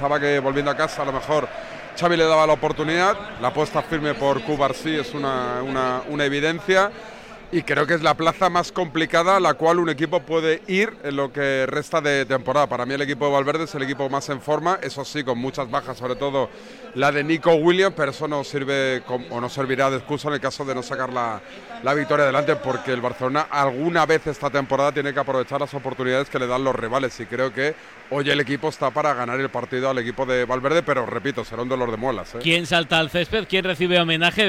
Pensaba que volviendo a casa a lo mejor Xavi le daba la oportunidad, la apuesta firme por sí es una, una evidencia y creo que es la plaza más complicada a la cual un equipo puede ir en lo que resta de temporada. Para mí el equipo de Valverde es el equipo más en forma, eso sí, con muchas bajas, sobre todo la de Nico Williams, pero eso no sirve o no servirá de excusa en el caso de no sacar la, la victoria adelante, porque el Barcelona alguna vez esta temporada tiene que aprovechar las oportunidades que le dan los rivales y creo que hoy el equipo está para ganar el partido al equipo de Valverde, pero repito, será un dolor de muelas. ¿eh? ¿Quién salta al césped? ¿Quién recibe homenaje?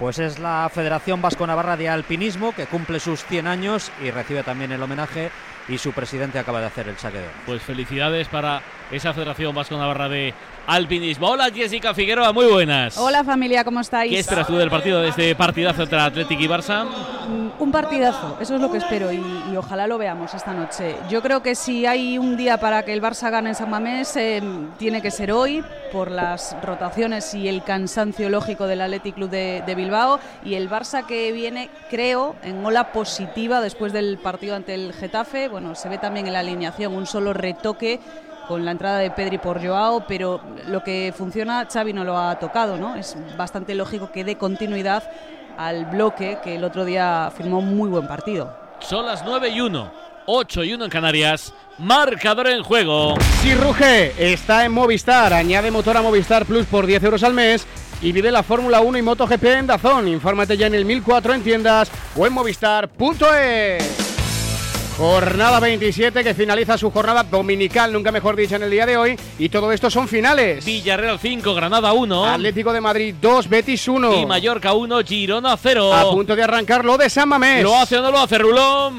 Pues es la Federación Vasco Navarra de Alpinismo que cumple sus 100 años y recibe también el homenaje y su presidente acaba de hacer el saque de Pues felicidades para esa Federación Vasco Navarra de alpinismo. Hola Jessica Figueroa, muy buenas. Hola familia, ¿cómo estáis? ¿Qué esperas tú del partido de este partidazo entre Atlético y Barça? Mm, un partidazo, eso es lo que espero y, ojalá lo veamos esta noche. Yo creo que si hay un día para que el Barça gane en San Mamés, eh, tiene que ser hoy por las rotaciones y el cansancio lógico del Athletic Club de, de Bilbao y el Barça que viene, creo, en ola positiva después del partido ante el Getafe. Bueno, se ve también en la alineación un solo retoque con la entrada de Pedri por Joao, pero lo que funciona Xavi no lo ha tocado, ¿no? Es bastante lógico que dé continuidad al bloque que el otro día firmó un muy buen partido. Son las 9 y 1, 8 y 1 en Canarias. Marcador en juego. Si ruge, está en Movistar. Añade motor a Movistar Plus por 10 euros al mes y vive la Fórmula 1 y MotoGP en Dazón. Infórmate ya en el 1004 en tiendas o en movistar.es. Jornada 27 que finaliza su jornada dominical, nunca mejor dicho, en el día de hoy. Y todo esto son finales. Villarreal 5, Granada 1. Atlético de Madrid 2, Betis 1. Y Mallorca 1, Girona 0. A punto de arrancar lo de San Mamés. ¿Lo hace o no lo hace, Rulón?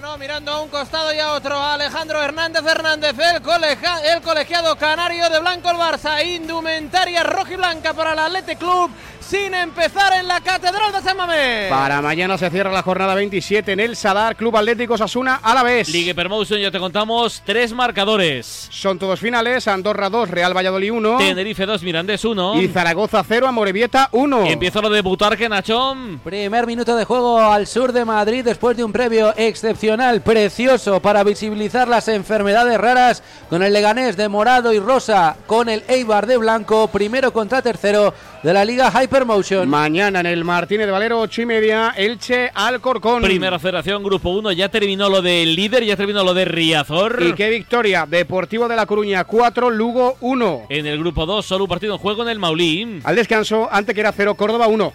No, mirando a un costado y a otro. Alejandro Hernández Hernández, el, el colegiado canario de Blanco el Barça. Indumentaria roja y blanca para el Atlético Club sin empezar en la Catedral de San Mamés. Para mañana se cierra la jornada 27 en el Sadar Club Atlético Sasuna a la vez. Ligue Permotion, ya te contamos tres marcadores. Son todos finales, Andorra 2, Real Valladolid 1. Tenerife 2, Mirandés 1. Y Zaragoza 0, Amorebieta 1. Empieza lo de Butarque, Nachón. Primer minuto de juego al sur de Madrid después de un previo excepcional, precioso para visibilizar las enfermedades raras con el Leganés de morado y rosa, con el Eibar de blanco, primero contra tercero de la Liga Hypermotion. Mañana en el Martínez de Valero, 8 y media, Elche Alcorcón. Primera federación, grupo 1, ya terminó lo del líder, ya terminó lo de Riazor. Y qué victoria, Deportivo de la Coruña 4, Lugo 1. En el grupo 2, solo un partido en juego en el Maulín. Al descanso, ante que era 0, Córdoba 1.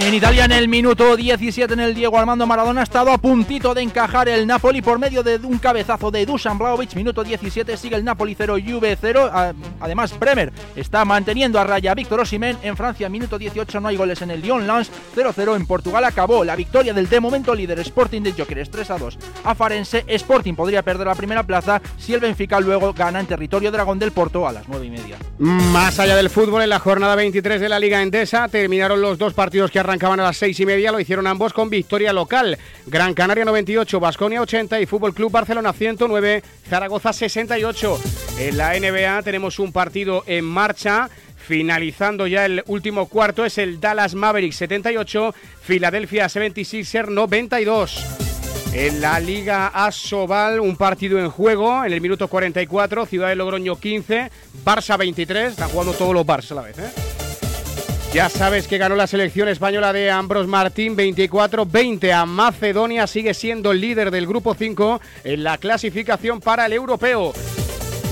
En Italia, en el minuto 17, en el Diego Armando Maradona ha estado a puntito de encajar el Napoli por medio de un cabezazo de Dusan Blaovic. Minuto 17, sigue el Napoli 0, Juve 0. Además, Bremer está manteniendo a raya Víctor Osimhen. En Francia, minuto 18, no hay goles en el Lyon Lens 0-0. En Portugal acabó la victoria del de momento líder Sporting de Jokeres 3-2 a Farense. Sporting podría perder la primera plaza si el Benfica luego gana en territorio Dragón del Porto a las 9 y media. Más allá del fútbol, en la jornada 23 de la Liga Endesa terminaron los dos partidos que arrancaban a las seis y media lo hicieron ambos con victoria local. Gran Canaria 98, Basconia 80 y Fútbol Club Barcelona 109, Zaragoza 68. En la NBA tenemos un partido en marcha. Finalizando ya el último cuarto es el Dallas Mavericks 78, Philadelphia 76er 92. En la Liga Asobal, un partido en juego en el minuto 44, Ciudad de Logroño 15, Barça 23, están jugando todos los Barça a la vez, ¿eh? Ya sabes que ganó la selección española de Ambros Martín 24-20 a Macedonia, sigue siendo el líder del grupo 5 en la clasificación para el europeo.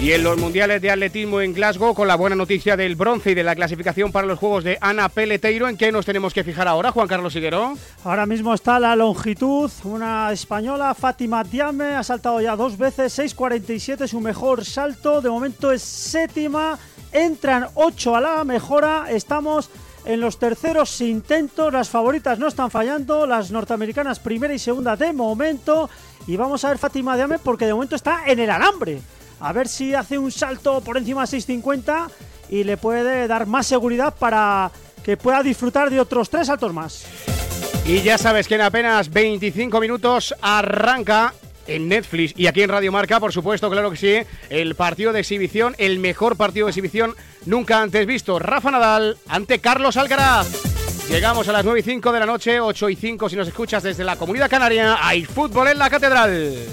Y en los mundiales de atletismo en Glasgow, con la buena noticia del bronce y de la clasificación para los Juegos de Ana Peleteiro, ¿en qué nos tenemos que fijar ahora, Juan Carlos Siguero? Ahora mismo está la longitud, una española, Fátima Diame, ha saltado ya dos veces, 6.47 su mejor salto, de momento es séptima, entran 8 a la mejora, estamos en los terceros intentos. Las favoritas no están fallando, las norteamericanas primera y segunda de momento. Y vamos a ver Fátima Diame porque de momento está en el alambre. A ver si hace un salto por encima de 6.50 y le puede dar más seguridad para que pueda disfrutar de otros tres saltos más. Y ya sabes que en apenas 25 minutos arranca en Netflix y aquí en Radio Marca, por supuesto, claro que sí, el partido de exhibición, el mejor partido de exhibición nunca antes visto. Rafa Nadal ante Carlos Alcaraz. Llegamos a las 9 y 5 de la noche, 8 y 5 si nos escuchas desde la Comunidad Canaria. Hay fútbol en la Catedral.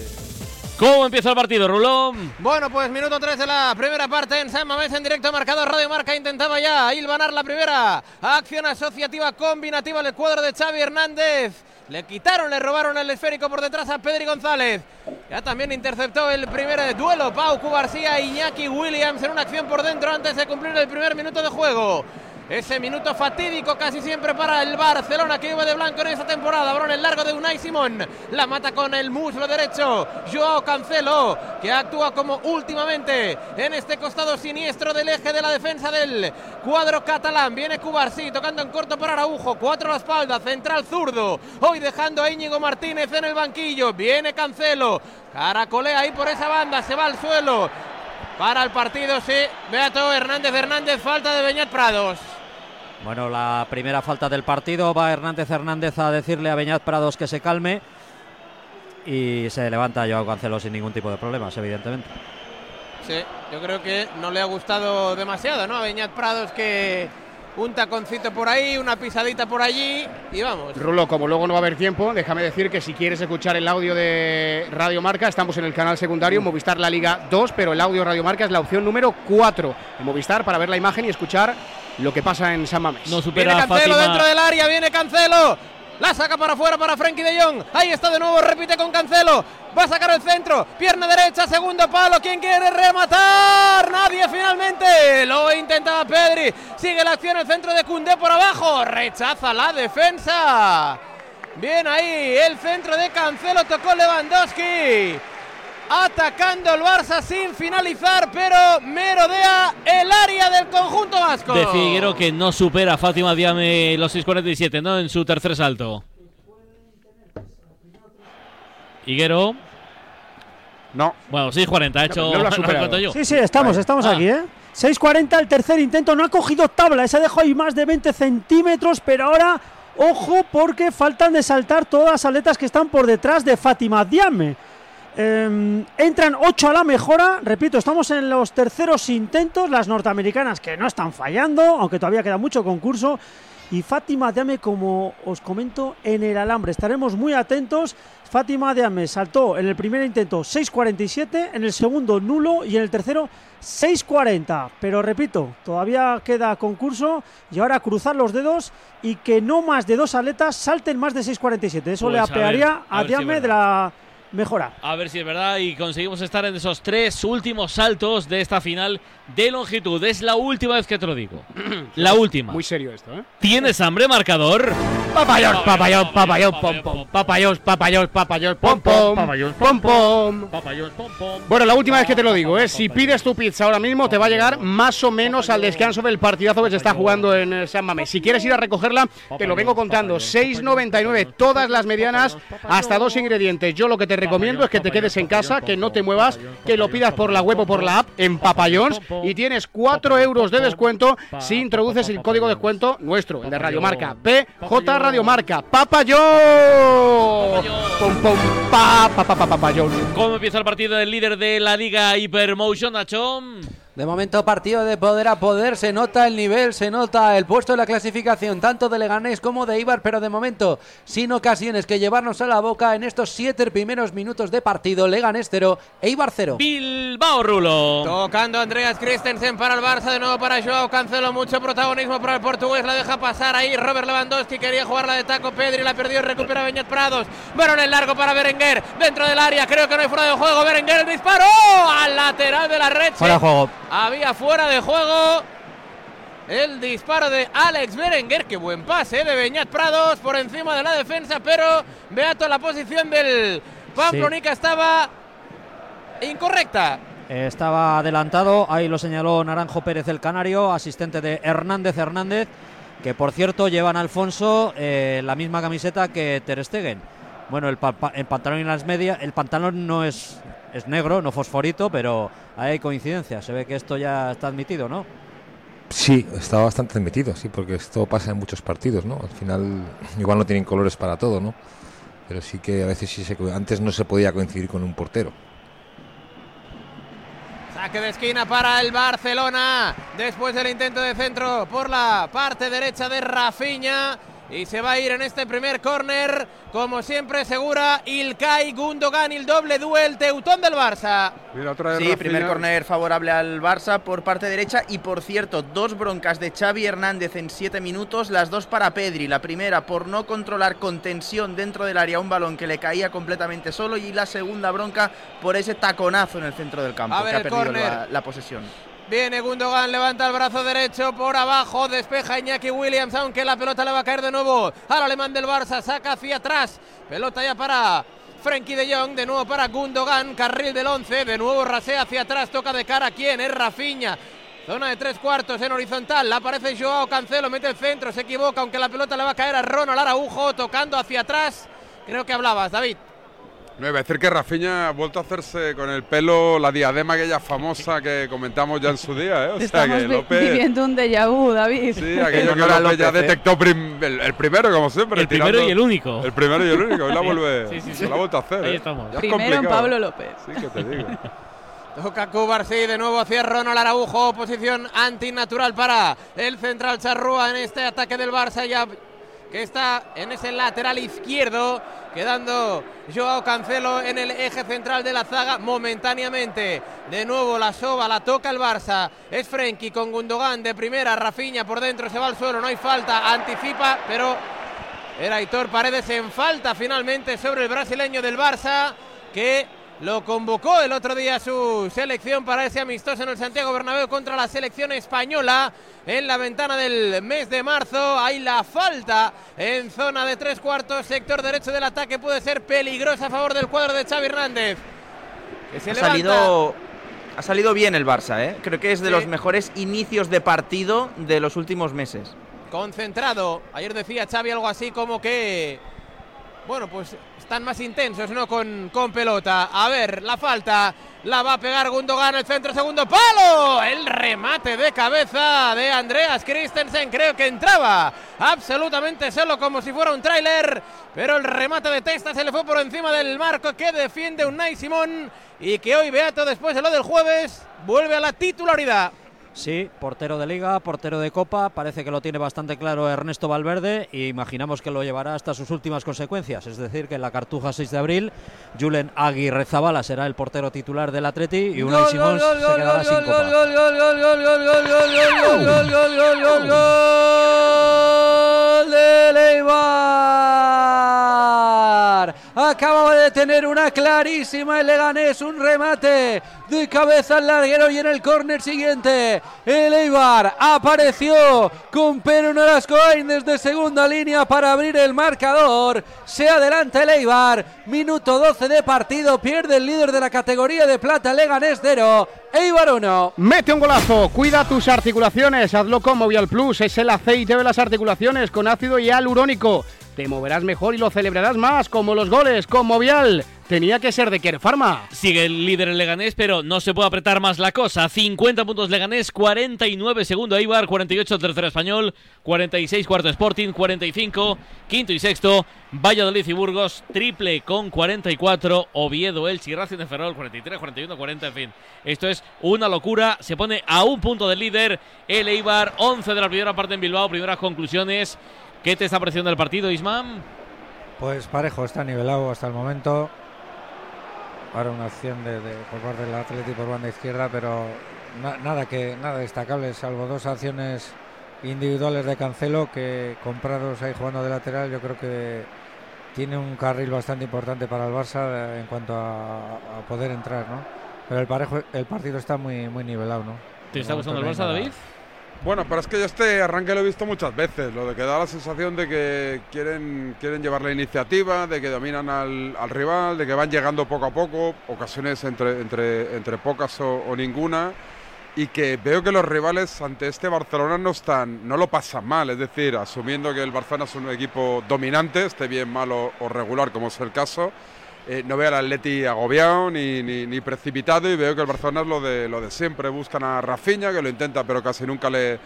¿Cómo empieza el partido, Rulón? Bueno, pues minuto 3 de la primera parte en San Mamés en directo marcado. Radio Marca intentaba ya hilvanar la primera acción asociativa combinativa del cuadro de Xavi Hernández. Le quitaron, le robaron el esférico por detrás a Pedri González. Ya también interceptó el primer duelo Pau García y Iñaki Williams en una acción por dentro antes de cumplir el primer minuto de juego. Ese minuto fatídico casi siempre para el Barcelona que iba de blanco en esta temporada. Balón el largo de Unai Simón. La mata con el muslo derecho. Joao Cancelo que actúa como últimamente en este costado siniestro del eje de la defensa del cuadro catalán. Viene Cubarsí tocando en corto para Araujo. Cuatro a la espalda. Central zurdo. Hoy dejando a Íñigo Martínez en el banquillo. Viene Cancelo. Caracolea ahí por esa banda. Se va al suelo. Para el partido, sí. Beato Hernández Hernández. Falta de Beñat Prados. Bueno, la primera falta del partido va Hernández Hernández a decirle a Beñat Prados que se calme y se levanta Joao Cancelo sin ningún tipo de problemas, evidentemente. Sí, yo creo que no le ha gustado demasiado, ¿no? A Beñat Prados que un taconcito por ahí, una pisadita por allí y vamos. Rulo, como luego no va a haber tiempo, déjame decir que si quieres escuchar el audio de Radio Marca, estamos en el canal secundario Movistar La Liga 2, pero el audio Radio Marca es la opción número 4 en Movistar para ver la imagen y escuchar lo que pasa en San Mamés. No supera viene Cancelo Fátima. dentro del área, viene Cancelo. La saca para afuera para Frenkie de Jong. Ahí está de nuevo, repite con Cancelo. Va a sacar el centro. Pierna derecha, segundo palo. ¿Quién quiere rematar? Nadie finalmente. Lo intentaba Pedri. Sigue la acción, el centro de Cundé por abajo. Rechaza la defensa. Bien ahí, el centro de Cancelo tocó Lewandowski. Atacando el Barça sin finalizar, pero merodea el área del conjunto vasco. De Figuero que no supera a Fátima Diame los 6.47, ¿no? En su tercer salto. Higuero. No. Bueno, 6.40, ha hecho. no lo ha lo yo. Sí, sí, estamos, estamos Ah. aquí, ¿eh? 6.40 el tercer intento, no ha cogido tabla, se ha dejado ahí más de 20 centímetros, pero ahora, ojo, porque faltan de saltar todas las aletas que están por detrás de Fátima Diame. Eh, entran 8 a la mejora, repito, estamos en los terceros intentos, las norteamericanas que no están fallando, aunque todavía queda mucho concurso. Y Fátima Diame, como os comento, en el alambre. Estaremos muy atentos. Fátima Diame saltó en el primer intento 6.47, en el segundo nulo y en el tercero 6.40. Pero repito, todavía queda concurso y ahora cruzar los dedos y que no más de dos atletas salten más de 6.47. Eso Pues le a ver, apearía a a, si Diame de la mejora. A ver si es verdad y conseguimos estar en esos tres últimos saltos de esta final de longitud. Es la última vez que te lo digo. la última. Muy serio esto, ¿eh? ¿Tienes hambre, marcador? Papayos, papayos, papayos, pom pom. Papayos, papayos, papayos, pom pom. Pom pom. Bueno, la última vez que te lo digo, ¿eh? si pides tu pizza ahora mismo te va a llegar más o menos al descanso del partidazo que se está jugando en eh, San Mamés. Si quieres ir a recogerla, te lo vengo contando. 6.99 todas las medianas, hasta dos ingredientes. Yo lo que te recomiendo es que te quedes en casa, que no te muevas, que lo pidas por la web o por la app en Papayons y tienes 4 euros de descuento si introduces el código de descuento nuestro, el de Radiomarca. PJ Radiomarca. Papayón. Pom pa pa pa pa. ¿Cómo empieza el partido del líder de la liga Hypermotion, Nacho? De momento partido de poder a poder, se nota el nivel, se nota el puesto de la clasificación tanto de Leganés como de Ibar, pero de momento sin ocasiones que llevarnos a la boca en estos siete primeros minutos de partido, Leganés 0, Eibar 0. Bilbao Rulo. Tocando Andreas Christensen para el Barça, de nuevo para Joao Cancelo, mucho protagonismo para el portugués, la deja pasar ahí Robert Lewandowski, quería jugarla de taco, Pedri la perdió, recupera Beñat Prados, varón en largo para Berenguer, dentro del área, creo que no hay fuera de juego, Berenguer el disparo, al lateral de la red. Fuera de juego. Había fuera de juego el disparo de Alex Berenguer, qué buen pase eh, de Beñat Prados por encima de la defensa, pero Beato la posición del Pamplonica estaba incorrecta. Estaba adelantado, ahí lo señaló Naranjo Pérez el Canario, asistente de Hernández Hernández, que por cierto llevan a Alfonso eh, la misma camiseta que Ter Stegen. Bueno, el, pa- el pantalón y las medias, el pantalón no es, es negro, no fosforito, pero hay coincidencia, se ve que esto ya está admitido, ¿no? Sí, está bastante metido, sí, porque esto pasa en muchos partidos, ¿no? Al final, igual no tienen colores para todo, ¿no? Pero sí que a veces sí se, antes no se podía coincidir con un portero. Saque de esquina para el Barcelona. Después del intento de centro por la parte derecha de Rafinha. Y se va a ir en este primer córner, como siempre segura, Ilkay Gundogan, el doble duel teutón del Barça. Sí, primer córner favorable al Barça por parte derecha y por cierto, dos broncas de Xavi Hernández en siete minutos, las dos para Pedri. La primera por no controlar con tensión dentro del área un balón que le caía completamente solo y la segunda bronca por ese taconazo en el centro del campo que ha perdido la, la posesión. Viene Gundogan, levanta el brazo derecho por abajo, despeja Iñaki Williams, aunque la pelota le va a caer de nuevo al alemán del Barça, saca hacia atrás, pelota ya para Frenkie de Jong, de nuevo para Gundogan, carril del 11, de nuevo rasea hacia atrás, toca de cara, ¿quién? Es Rafinha. Zona de tres cuartos en horizontal, aparece Joao Cancelo, mete el centro, se equivoca, aunque la pelota le va a caer a Ronald Araujo, tocando hacia atrás. Creo que hablabas, David. No, iba a decir que Rafinha ha vuelto a hacerse con el pelo la diadema aquella famosa que comentamos ya en su día, ¿eh? O Estamos sea que vi- López... viviendo un déjà vu, David. Sí, aquello que a López ya López, ¿eh? detectó prim- el, el primero, como siempre. El primero y el único. El primero y el único. Hoy la vuelve. Sí, sí, sí. Se la ha vuelto a hacer. Ahí ¿eh? estamos. Ya es Primero en. Pablo López. Sí, que te digo. Toca Cubarsí de nuevo hacia Ronald Araujo, posición antinatural para el central Charrúa en este ataque del Barça ya que está en ese lateral izquierdo, quedando Joao Cancelo en el eje central de la zaga momentáneamente. De nuevo la soba, la toca el Barça. Es Frenkie con Gundogan de primera, Rafinha por dentro, se va al suelo, no hay falta, anticipa, pero era Hitor Paredes en falta finalmente sobre el brasileño del Barça que lo convocó el otro día su selección para ese amistoso en el Santiago Bernabéu contra la selección española en la ventana del mes de marzo. Hay la falta en zona de tres cuartos, sector derecho del ataque puede ser peligrosa a favor del cuadro de Xavi Hernández. Que se Ha levanta. salido, ha salido bien el Barça, ¿eh? Creo que es de Sí. los mejores inicios de partido de los últimos meses. concentrado. Ayer decía Xavi algo así como que, bueno, pues están más intensos, ¿no? Con, con pelota. A ver, la falta. La va a pegar Gundogan, el centro, segundo palo. El remate de cabeza de Andreas Christensen. Creo que entraba absolutamente solo como si fuera un tráiler. Pero el remate de Testa se le fue por encima del marco que defiende Unai Simón. Y que hoy Beato, después de lo del jueves, vuelve a la titularidad. Sí, portero de liga, portero de copa, parece que lo tiene bastante claro Ernesto Valverde y imaginamos que lo llevará hasta sus últimas consecuencias, es decir, que en la Cartuja 6 de abril, Julen Aguirre Zabala será el portero titular del Atleti y Unai Simón se quedará sin copa. Acaba de tener una clarísima el Leganés, un remate de cabeza al larguero y en el córner siguiente el Eibar apareció con Pedro Norascoain desde segunda línea para abrir el marcador. Se adelanta el Eibar, minuto 12 de partido, pierde el líder de la categoría de plata Leganés 0, Eibar 1. Mete un golazo, cuida tus articulaciones, hazlo con Movial Plus, es el aceite de las articulaciones con ácido hialurónico. Te moverás mejor y lo celebrarás más, como los goles con Movial. Tenía que ser de Care Pharma. Sigue el líder el Leganés, pero no se puede apretar más la cosa. 50 puntos Leganés, 49 segundo Eibar, 48 tercero Español, 46 cuarto Sporting, 45 quinto y sexto Valladolid y Burgos, triple con 44 Oviedo, Elche y Racing de Ferrol, 43, 41, 40, en fin. Esto es una locura. Se pone a un punto del líder el Eibar, 11 de la primera parte en Bilbao, primeras conclusiones. ¿Qué te está pareciendo el partido, Isman? Pues parejo, está nivelado hasta el momento. Ahora una acción de, de- por parte del Atleti por banda izquierda, pero na- nada que nada destacable, salvo dos acciones individuales de Cancelo que comprados ahí jugando de lateral, yo creo que tiene un carril bastante importante para el Barça eh, en cuanto a, a poder entrar, ¿no? Pero el parejo, el partido está muy muy nivelado, ¿no? ¿Te está gustando el Barça. David? Bueno, pero es que yo este arranque lo he visto muchas veces, lo de que da la sensación de que quieren, quieren llevar la iniciativa, de que dominan al, al rival, de que van llegando poco a poco, ocasiones entre, entre, entre pocas o, ninguna, y que veo que los rivales ante este Barcelona no están, no lo pasan mal, es decir, asumiendo que el Barcelona es un equipo dominante, esté bien malo o regular como es el caso, eh, no veo al Atleti agobiado ni, ni, precipitado y veo que el Barcelona es lo de, lo de siempre. Buscan a Rafinha, que lo intenta pero casi nunca le,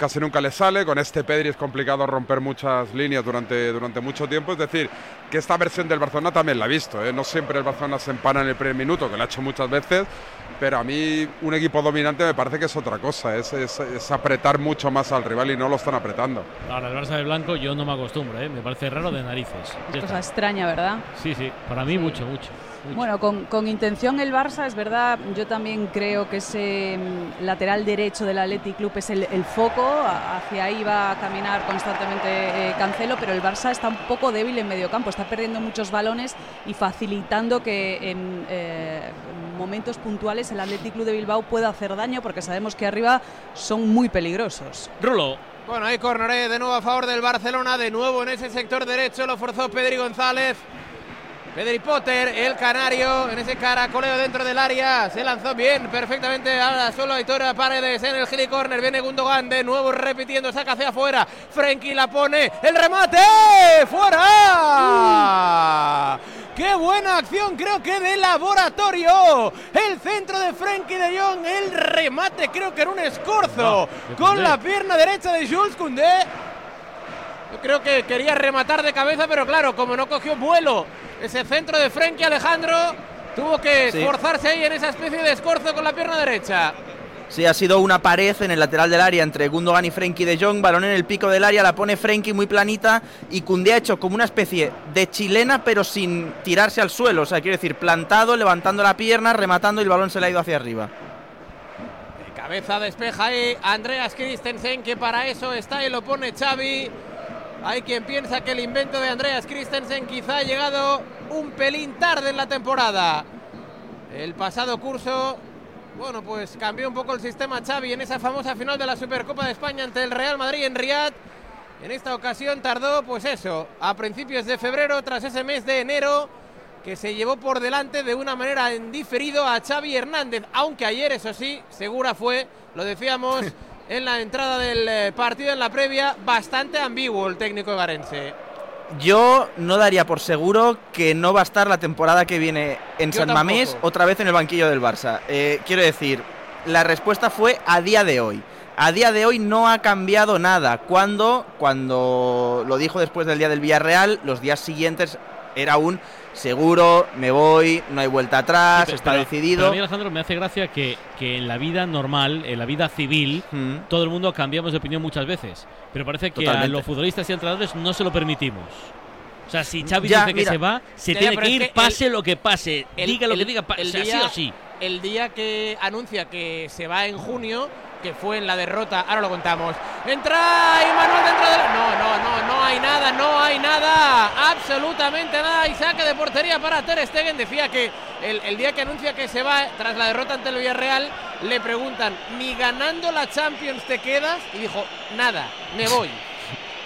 casi nunca le sale, con este Pedri es complicado romper muchas líneas durante, durante mucho tiempo, es decir, que esta versión del Barcelona también la he visto, ¿eh? no siempre el Barcelona se empana en el primer minuto, que lo ha hecho muchas veces, pero a mí un equipo dominante me parece que es otra cosa, es, es- es apretar mucho más al rival y no lo están apretando. Ahora, el Barça de blanco yo no me acostumbro, ¿eh? me parece raro de narices. Es cosa extraña, ¿verdad? Sí, sí, para mí mucho. mucho. Bueno, con, con intención el Barça, es verdad, yo también creo que ese mm, lateral derecho del Athletic Club es el, el foco, hacia ahí va a caminar constantemente eh, Cancelo, pero el Barça está un poco débil en medio campo, está perdiendo muchos balones y facilitando que en eh, momentos puntuales el Athletic Club de Bilbao pueda hacer daño, porque sabemos que arriba son muy peligrosos. Rulo. Bueno, ahí Cornoré de nuevo a favor del Barcelona, de nuevo en ese sector derecho, lo forzó Pedri González. Pedri Potter, el canario, en ese caracoleo dentro del área, se lanzó bien, perfectamente, ahora solo Aitor Paredes en el Gili Corner, viene Gundogan de nuevo repitiendo, saca hacia afuera, Frenkie la pone, el remate, fuera. ¡Qué buena acción! Creo que de laboratorio. El centro de Frenkie de Jong. El remate, creo que era un escorzo. con la pierna derecha de Jules Koundé. Yo creo que quería rematar de cabeza, pero claro, como no cogió vuelo ese centro de Frenkie Alejandro, tuvo que Sí. esforzarse ahí en esa especie de escorzo con la pierna derecha. Sí, ha sido una pared en el lateral del área entre Gundogan y Frenkie de Jong. Balón en el pico del área, la pone Frenkie muy planita. Y Koundé ha hecho como una especie de chilena, pero sin tirarse al suelo. O sea, quiero decir, plantado, levantando la pierna, rematando y el balón se le ha ido hacia arriba. De cabeza despeja ahí Andreas Christensen, que para eso está y lo pone Xavi. Hay quien piensa que el invento de Andreas Christensen quizá ha llegado un pelín tarde en la temporada. El pasado curso, bueno, pues cambió un poco el sistema Xavi en esa famosa final de la Supercopa de España ante el Real Madrid en Riyadh. En esta ocasión tardó, pues eso, a principios de febrero, tras ese mes de enero, que se llevó por delante de una manera en diferido a Xavi Hernández, aunque ayer, eso sí, segura fue, lo decíamos en la entrada del eh, partido, en la previa, bastante ambiguo el técnico garense. Yo no daría por seguro que no va a estar la temporada que viene en Yo San Mamés otra vez en el banquillo del Barça. Eh, quiero decir, la respuesta fue a día de hoy. A día de hoy no ha cambiado nada. Cuando, cuando lo dijo después del día del Villarreal, los días siguientes era un seguro, me voy, no hay vuelta atrás, Sí, está pero- decidido. Pero a mí, Alejandro, me hace gracia que, que en la vida normal, en la vida civil, Mm. todo el mundo cambiamos de opinión muchas veces. Pero parece que a Totalmente. los futbolistas y entrenadores no se lo permitimos. O sea, si Xavi Ya, dice que mira. se va, se Ya, tiene que es ir, que el- pase lo que pase, el- diga lo el- que diga, el o sea, sí día- o sí. El día que anuncia que se va en junio, que fue en la derrota, ahora lo contamos. Entra Imanol dentro del. No, no, no, no hay nada, no hay nada, absolutamente nada. Y saque de portería para Ter Stegen. Decía que el, el día que anuncia que se va tras la derrota ante el Villarreal, le preguntan, ¿ni ganando la Champions te quedas? Y dijo, nada, me voy.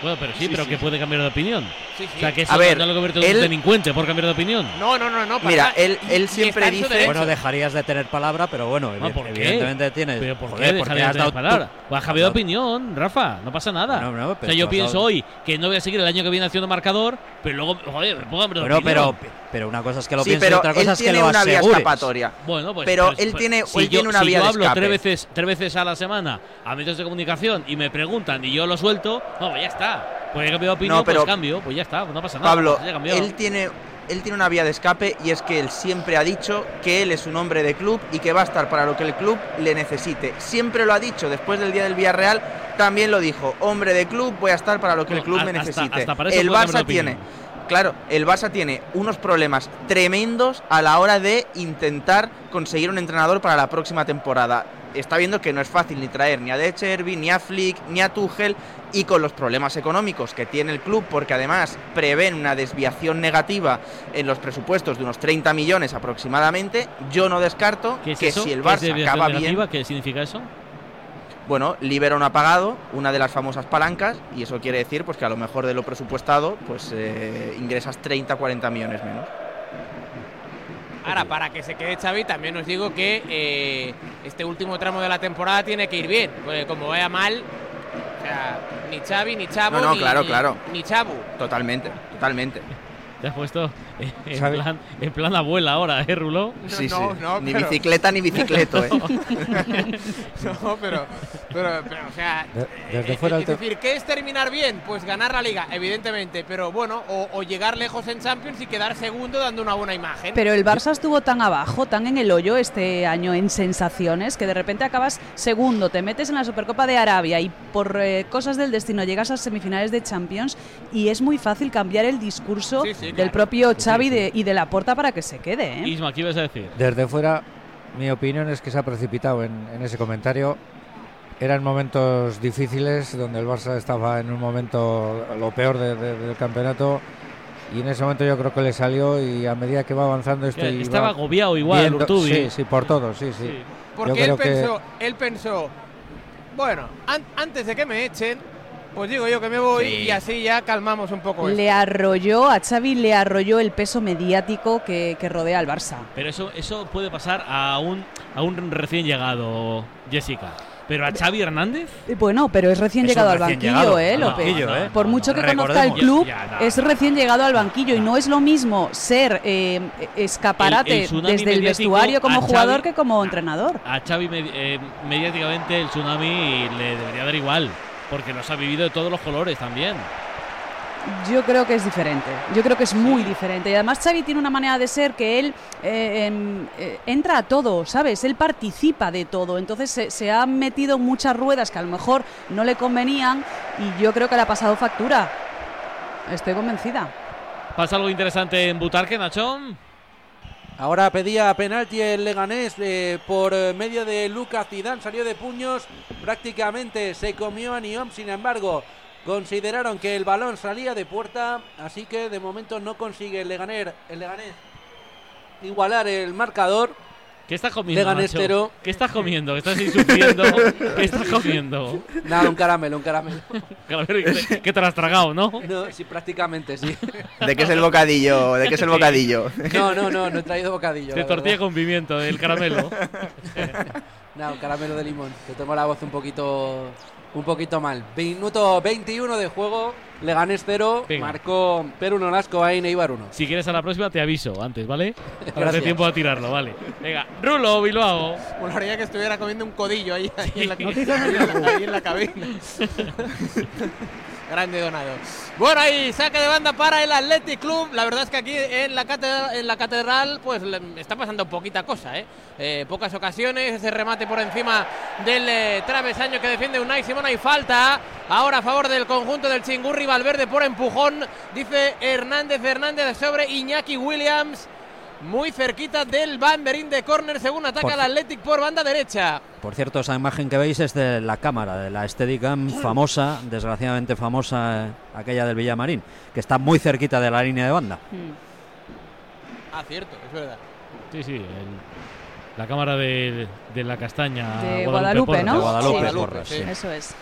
Bueno, pero sí, Sí, pero sí. que puede cambiar de opinión. Sí, sí. O sea, que eso A ver, no lo convierte en un delincuente por cambiar de opinión. No, no, no, no. para Mira, él- él siempre dice-. Bueno, dejarías de tener palabra, pero bueno, Ah, ¿por qué? evidentemente tienes. ¿Pero por joder, qué? porque Dejaría has de dado tu- palabra. Pues ha cambiado de opinión, Rafa, no pasa nada. No, no, o pero sea, yo has pienso dado- hoy que no voy a seguir el año que viene haciendo marcador, pero luego, joder, me pongo pero, pero una cosa es que lo sí, pienses y pero otra él cosa es que tiene lo una vía asegures. escapatoria. Bueno, pues, pero pues- él pues, tiene, si él yo, tiene una si vía yo de hablo escape. tres veces, tres veces a la semana a medios de comunicación y me preguntan y yo lo suelto, no, pues ya está. Pues he cambiado de opinión, No, pero- pues cambio, pues ya está, no pasa nada. Pablo, pues él tiene, él tiene una vía de escape y es que él siempre ha dicho que él es un hombre de club y que va a estar para lo que el club le necesite. Siempre lo ha dicho, después del día del Villarreal también lo dijo, hombre de club, voy a estar para lo que el club me necesite. hasta para eso el Barça tiene, claro, el Barça tiene unos problemas tremendos a la hora de intentar conseguir un entrenador para la próxima temporada. Está viendo que no es fácil ni traer ni a De Cherby, ni a Flick, ni a Tuchel y con los problemas económicos que tiene el club, porque además prevén una desviación negativa en los presupuestos de unos 30 millones aproximadamente, yo no descarto ¿Qué es que eso? si el ¿Qué Barça desviación acaba negativa? bien, ¿Qué significa eso? bueno, libera un apagado, una de las famosas palancas, y eso quiere decir pues que a lo mejor de lo presupuestado, pues eh, ingresas 30, 40 millones menos. Ahora, para que se quede Xavi, también os digo que eh, este último tramo de la temporada tiene que ir bien. Porque como vaya mal, o sea, ni Xavi, ni Chavo, No, no, ni, claro, ni- claro. ni Chabu. Totalmente, totalmente. Te has puesto en ¿Sabe? plan, en plan abuela ahora, ¿eh, Rulo? Sí, sí. No, no, ni pero- bicicleta ni bicicleto, ¿eh? No, pero, pero, pero, o sea, De- desde eh, fuera es decir, ¿qué es terminar bien? Pues ganar la liga, evidentemente, pero bueno, o, o llegar lejos en Champions y quedar segundo dando una buena imagen. Pero el Barça estuvo tan abajo, tan en el hoyo este año en sensaciones, que de repente acabas segundo, te metes en la Supercopa de Arabia y por eh, cosas del destino llegas a semifinales de Champions y es muy fácil cambiar el discurso Sí, sí, del claro. propio Xavi de- y de la Porta para que se quede. ¿eh? Isma, ¿qué ibas a decir? Desde fuera, mi opinión es que se ha precipitado en, en ese comentario. Eran momentos difíciles donde el Barça estaba en un momento lo peor de- de- del campeonato y en ese momento yo creo que le salió y a medida que va avanzando esto estaba agobiado igual, viendo- Urtubi. Sí, sí, por todo, sí, sí. Sí. Porque Yo él creo que- pensó, él pensó, bueno, an- antes de que me echen, pues digo yo que me voy Sí. y así ya calmamos un poco esto. Le arrolló, a Xavi le arrolló el peso mediático que, que rodea al Barça. Pero eso, eso puede pasar a un, a un recién llegado, Jessica. Pero a Xavi Hernández, Eh, Bueno, pero es recién Es llegado al recién banquillo, llegado ¿eh, López? banquillo, ¿eh? Por mucho que conozca el club, Ya, ya, es recién llegado al banquillo y no es lo mismo ser eh, escaparate El- el tsunami desde el vestuario como jugador Xavi- que como entrenador. a Xavi medi- eh, mediáticamente el tsunami le debería dar igual. Porque los ha vivido de todos los colores también. Yo creo que es diferente. Yo creo que es muy diferente. Y además Xavi tiene una manera de ser que él eh, em, eh, entra a todo, ¿sabes? Él participa de todo. Entonces se, se ha metido muchas ruedas que a lo mejor no le convenían y yo creo que le ha pasado factura. Estoy convencida. ¿Pasa algo interesante en Butarque, Nachón? Ahora pedía penalti el Leganés eh, por eh, medio de Lucas Zidane, salió de puños, prácticamente se comió a Niom, sin embargo, consideraron que el balón salía de puerta, así que de momento no consigue el Leganés, el Leganés igualar el marcador. ¿Qué estás comiendo. ¿Qué estás comiendo? ¿Qué estás sufriendo? ¿Qué estás comiendo? Nada, un caramelo, un caramelo. Calavera, ¿Qué te, lo has tragado, no? No, sí, prácticamente sí. ¿De qué es el bocadillo? ¿De qué es el bocadillo? No, no, no, no he traído bocadillo. De la tortilla verdad. con pimiento, el caramelo. Nada, un caramelo de limón. Te tomo la voz un poquito un poquito mal. Minuto 21 de juego. Leganés 0. Venga. Marcó Perú Nolasco ahí Neibar 1. Si quieres a la próxima te aviso antes, ¿vale? Para Gracias. tiempo a tirarlo, vale. Venga, Rulo, Bilbao. Molaría que estuviera comiendo un codillo ahí, ahí en la- ahí en la cabina. Grande donado. Bueno, ahí saque de banda para el Athletic Club. La verdad es que aquí en la catedral, pues está pasando poquita cosa, ¿eh? Eh, pocas ocasiones, ese remate por encima del eh, travesaño que defiende Unai Simón. Hay falta ahora a favor del conjunto del Chingurri Valverde por empujón. Dice Hernández Hernández sobre Iñaki Williams. Muy cerquita del banderín de córner según ataca Por- el Athletic por banda derecha. Por cierto, esa imagen que veis es de la cámara, de la Steadicam famosa, desgraciadamente famosa, eh, aquella del Villamarín, que está muy cerquita de la línea de banda. Ah, cierto, es verdad. Sí, sí. el- la cámara de, de la castaña. De Guadalupe. ¿no? De Guadalupe, Sí. Porras, Sí. sí. Eso es.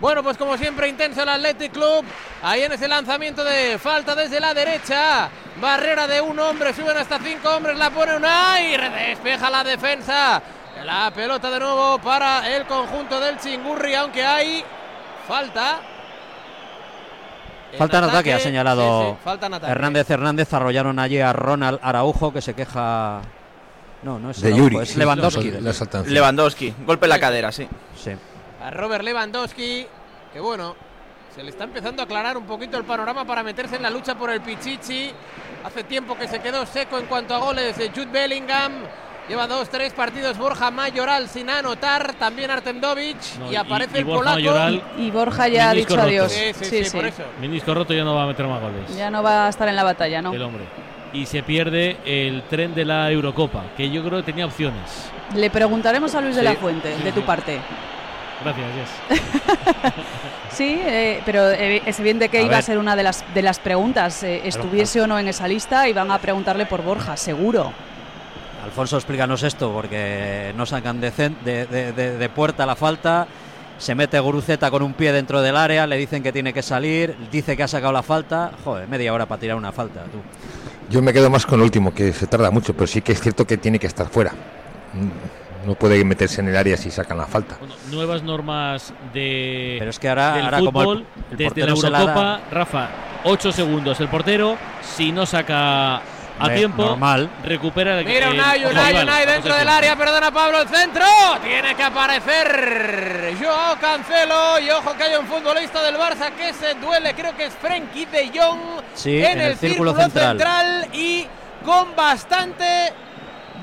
Bueno, pues como siempre, intenso el Athletic Club. Ahí en ese lanzamiento de falta desde la derecha. Barrera de un hombre, suben hasta cinco hombres, la pone Unai. Despeja la defensa. La pelota de nuevo para el conjunto del Chingurri, aunque hay falta. Falta en ataque, ha señalado sí, sí, falta en ataque. Hernández Hernández. Arrollaron allí a Ronald Araujo, que se queja. No, no es De Araujo, Yuri. es. Lewandowski, golpe en la cadera, sí. Sí. A Robert Lewandowski, que bueno, se le está empezando a aclarar un poquito el panorama para meterse en la lucha por el Pichichi. Hace tiempo que se quedó seco en cuanto a goles de Jude Bellingham. Lleva dos, tres partidos Borja Mayoral sin anotar, también Artem Dovic No, y, aparece y el Borja polaco. Mayoral, Y Borja ya ha dicho roto. adiós. Sí, sí, sí, por eso. Roto ya no va a meter más goles. Ya no va a estar en la batalla, ¿no? El hombre. Y se pierde el tren de la Eurocopa, que yo creo que tenía opciones. Le preguntaremos a Luis de la Fuente, sí, de tu sí. parte. Gracias, Jess. Sí, eh, pero eh, es evidente que A iba a ser una de las, de las preguntas. eh, estuviese o no en esa lista, y van a preguntarle por Borja, seguro. Alfonso, explícanos esto, porque no sacan de, de, de- de- de puerta la falta. Se mete Guruceta con un pie dentro del área, le dicen que tiene que salir, dice que ha sacado la falta. Joder, media hora para tirar una falta, tú. Yo me quedo más con lo último, que se tarda mucho, pero sí que es cierto que tiene que estar fuera. No puede meterse en el área si sacan la falta. Bueno, nuevas normas de Pero es que ahora, del ahora como el- fútbol el desde la Eurocopa, Rafa. 8 segundos el portero. Si no saca a tiempo, normal. recupera el Mira Unai, Unai, Unai dentro del área, perdona Pablo, el centro. Tiene que aparecer Joao Cancelo y ojo que hay un futbolista del Barça que se duele, creo que es Frenkie de Jong Sí, en, el, círculo, central. y con bastante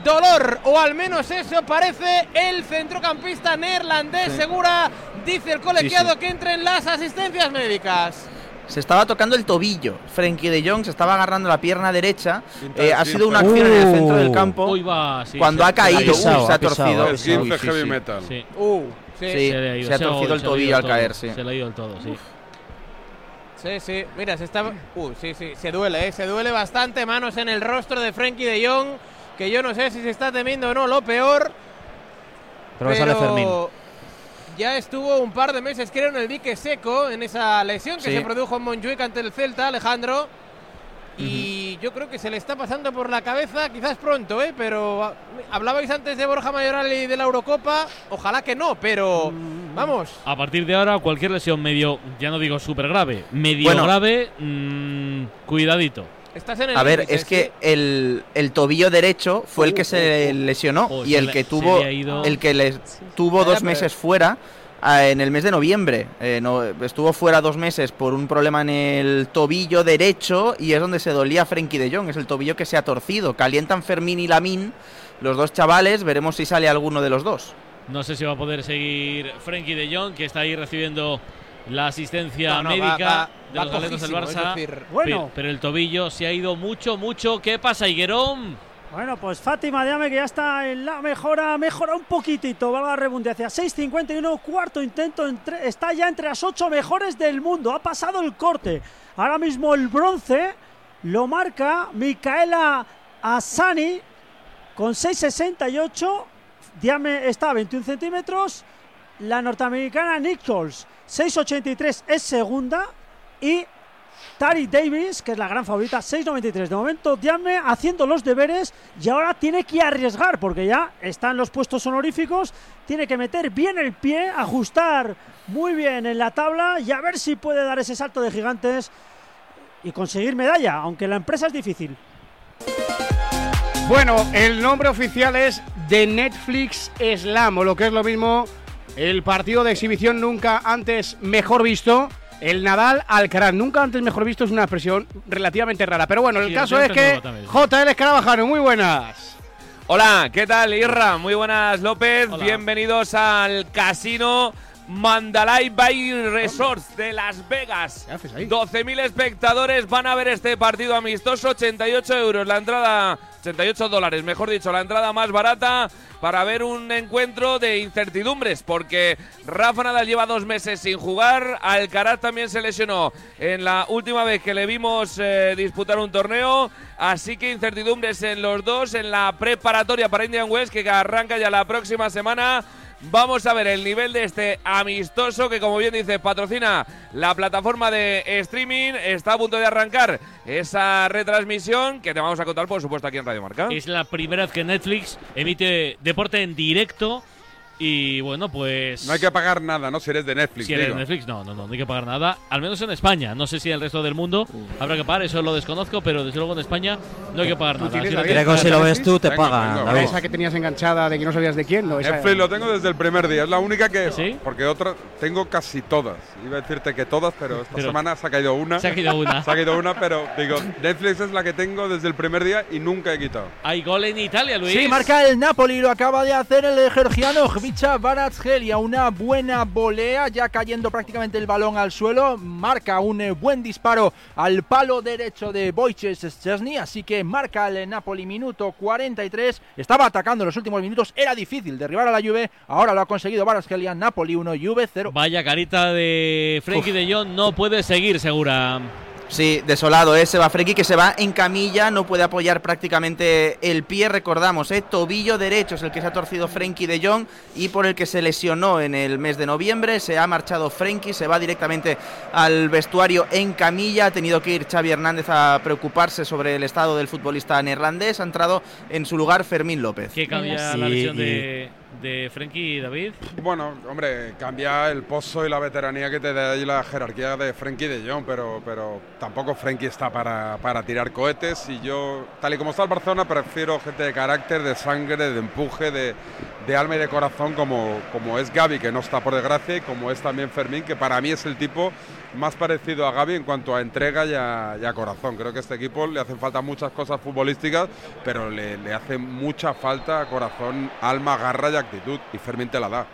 dolor, o al menos eso parece el centrocampista neerlandés, segura, dice el colegiado Sí, sí. que entren las asistencias médicas. Se estaba tocando el tobillo. Frenkie de Jong se estaba agarrando la pierna derecha. Eh, ha sido una acción en el centro Uh. del campo. Va, sí, cuando ha caído, ha pisado, uy, se ha torcido. ha El pisado. 15 Uy, sí, heavy sí. metal. Sí. Uh, sí. Sí. Se ha torcido el tobillo ido al todo, caer, sí. Se le ha ido el todo, sí. Sí, sí, mira, se está. Uh, sí, sí, se duele, ¿eh? se duele bastante. Manos en el rostro de Frenkie de Jong, que yo no sé si se está temiendo o no lo peor. Pero sale Fermín. ya estuvo un par de meses, creo, en el dique seco, en esa lesión que Sí. se produjo en Montjuic ante el Celta, Alejandro. Y yo creo que se le está pasando por la cabeza, quizás pronto, ¿eh? Pero ah, hablabais antes de Borja Mayoral y de la Eurocopa, ojalá que no, pero vamos. A partir de ahora, cualquier lesión medio, ya no digo súper grave, medio Bueno. grave, mm, cuidadito. Estás en el A ver, es sí. que el, el tobillo derecho fue el que se lesionó Oh, y el le- que tuvo ido- el que les tuvo dos meses fuera ah, en el mes de noviembre. Eh, no, estuvo fuera dos meses por un problema en el tobillo derecho y es donde se dolía Frenkie de Jong. Es el tobillo que se ha torcido. Calientan Fermín y Lamin, los dos chavales. Veremos si sale alguno de los dos. No sé si va a poder seguir Frenkie de Jong, que está ahí recibiendo la asistencia No, no, médica va- va- de va los del Barça. decir, Bueno. Pe- pero el tobillo se ha ido mucho, mucho. ¿Qué pasa, Higuerón? Bueno, pues Fátima Diame que ya está en la mejora, mejora un poquitito, valga la redundancia. 6.51, cuarto intento, entre- está ya entre las ocho mejores del mundo. Ha pasado el corte. Ahora mismo el bronce lo marca Micaela Asani con 6.68. Diame está a 21 centímetros. La norteamericana Nichols, 6.83 es segunda. Y Tari Davis, que es la gran favorita, 6.93. De momento, Diame haciendo los deberes y ahora tiene que arriesgar porque ya está en los puestos honoríficos. Tiene que meter bien el pie, ajustar muy bien en la tabla y a ver si puede dar ese salto de gigantes y conseguir medalla, aunque la empresa es difícil. Bueno, el nombre oficial es The Netflix Slam, o lo que es lo mismo, el partido de exhibición nunca antes mejor visto. El Nadal Alcaraz, nunca antes mejor visto es una expresión relativamente rara. Pero bueno, el Sí, caso es que JL Escarabajano, muy buenas. Hola, ¿qué tal Irra? Muy buenas López, Hola. bienvenidos al casino Mandalay Bay Resorts de Las Vegas. ¿Qué haces ahí? 12.000 espectadores van a ver este partido amistoso, 88 euros la entrada, 88 dólares, mejor dicho, la entrada más barata para ver un encuentro de incertidumbres, porque Rafa Nadal lleva dos meses sin jugar, Alcaraz también se lesionó en la última vez que le vimos eh, disputar un torneo, así que incertidumbres en los dos, en la preparatoria para Indian Wells, que arranca ya la próxima semana. Vamos a ver el nivel de este amistoso que, como bien dice, patrocina la plataforma de streaming. Está a punto de arrancar esa retransmisión que te vamos a contar, por supuesto, aquí en Radio Marca. Es la primera vez que Netflix emite deporte en directo. Y bueno, pues. No hay que pagar nada, ¿no? Si eres de Netflix. Si eres de digo. Netflix, no, no, no, no hay que pagar nada. Al menos en España. No sé si en el resto del mundo habrá que pagar, eso lo desconozco, pero desde luego en España no hay que pagar nada. la? Creo que si lo ves tú, te pagan. David. Esa que tenías enganchada de que no sabías de quién, ¿no? Esa- Netflix lo tengo desde el primer día, es la única que. ¿Sí? Porque otra, tengo casi todas. Iba a decirte que todas, pero esta Pero- semana se ha caído una. Se ha caído una. Se ha caído una, pero digo, Netflix es la que tengo desde el primer día y nunca he quitado. Hay gol en Italia, Luis. Sí, marca el Napoli, lo acaba de hacer el georgiano Barazgelia, una buena volea, ya cayendo prácticamente el balón al suelo, marca un eh, buen disparo al palo derecho de Wojciech Szczesny, así que marca el Napoli minuto 43, estaba atacando en los últimos minutos, era difícil derribar a la Juve, ahora lo ha conseguido Barazgelia, Napoli 1, Juve 0. Vaya carita de Frenkie de Jong, no puede seguir, segura. Sí, desolado, ¿eh? Se va Frenkie que se va en camilla, no puede apoyar prácticamente el pie, recordamos, ¿eh? Tobillo derecho es el que se ha torcido Frenkie de Jong y por el que se lesionó en el mes de noviembre. Se ha marchado Frenkie, se va directamente al vestuario en camilla. Ha tenido que ir Xavi Hernández a preocuparse sobre el estado del futbolista neerlandés. Ha entrado en su lugar Fermín López. Que cambia Sí, la lesión y- de, Frenkie David? Bueno, hombre, cambia el pozo y la veteranía que te da ahí la jerarquía de Frenkie de Jong, pero, pero tampoco Frenkie está para, para tirar cohetes y yo, tal y como está el Barcelona, prefiero gente de carácter, de sangre, de empuje, de, de alma y de corazón como, como es Gaby, que no está por desgracia, y como es también Fermín, que para mí es el tipo más parecido a Gaby en cuanto a entrega y a, y corazón. Creo que a este equipo le hacen falta muchas cosas futbolísticas, pero le, le hace mucha falta corazón, alma, garra y actitud, y Fermín te la da.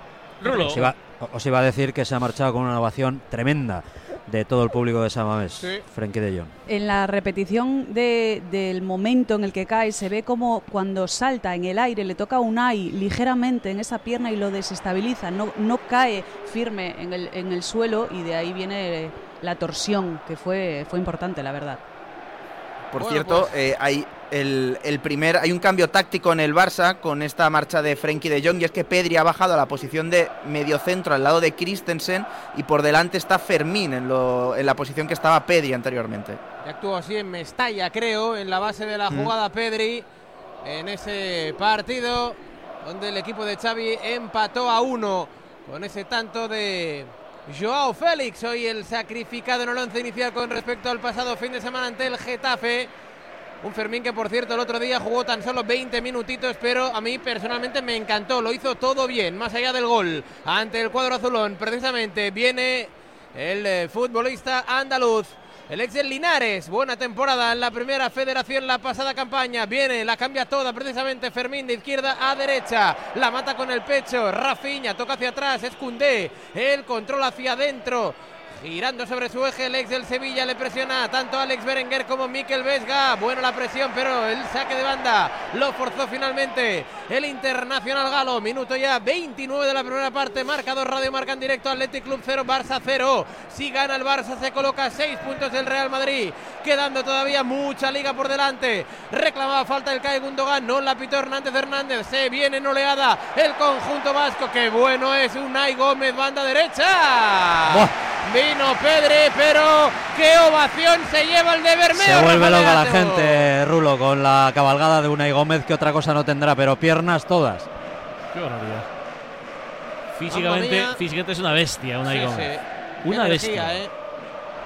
Os iba, os iba a decir que se ha marchado con una ovación tremenda de todo el público de San Mamés, Sí. Frenkie de Jong. En la repetición de- del momento en el que cae, se ve como cuando salta en el aire, le toca a Unai ligeramente en esa pierna y lo desestabiliza. No, no cae firme en el, en el suelo y de ahí viene la torsión, que fue, fue importante, la verdad. Por Bueno, cierto, pues- eh, hay el, el primer, hay un cambio táctico en el Barça con esta marcha de Frenkie de Jong y es que Pedri ha bajado a la posición de mediocentro al lado de Christensen y por delante está Fermín en, lo- en la posición que estaba Pedri anteriormente. Y actuó así en Mestalla, creo, en la base de la Mm. jugada Pedri, en ese partido donde el equipo de Xavi empató a uno con ese tanto de Joao Félix, hoy el sacrificado en el once inicial con respecto al pasado fin de semana ante el Getafe. Un Fermín que, por cierto, el otro día jugó tan solo 20 minutitos, pero a mí personalmente me encantó. Lo hizo todo bien, más allá del gol. Ante el cuadro azulón, precisamente viene el eh, futbolista andaluz. El ex del Linares, buena temporada en la primera federación la pasada campaña. Viene, la cambia toda precisamente Fermín de izquierda a derecha. La mata con el pecho. Rafiña toca hacia atrás. Es Koundé. El control hacia adentro. Girando sobre su eje, el ex del Sevilla le presiona tanto Alex Berenguer como Mikel Vesga. Buena la presión, pero el saque de banda lo forzó finalmente el internacional galo. Minuto ya 29 de la primera parte. Marcador Radio Marca en directo. Athletic Club 0, Barça 0. Si gana el Barça, se coloca 6 puntos del Real Madrid. Quedando todavía mucha liga por delante. Reclamaba falta el CAE Gundogan. No la pitó Hernández Hernández. Se viene en oleada el conjunto vasco. Qué bueno es Unai Gómez, banda derecha. Vino Pedri, pero qué ovación se lleva el de Bermeo. Se vuelve loca la gente, Rulo, con la cabalgada de Unai Gómez, que otra cosa no tendrá, pero piernas todas. Qué barbaridad. Físicamente, físicamente es una bestia, una Sí, Gómez. sí. Una Qué bestia. energía, ¿eh?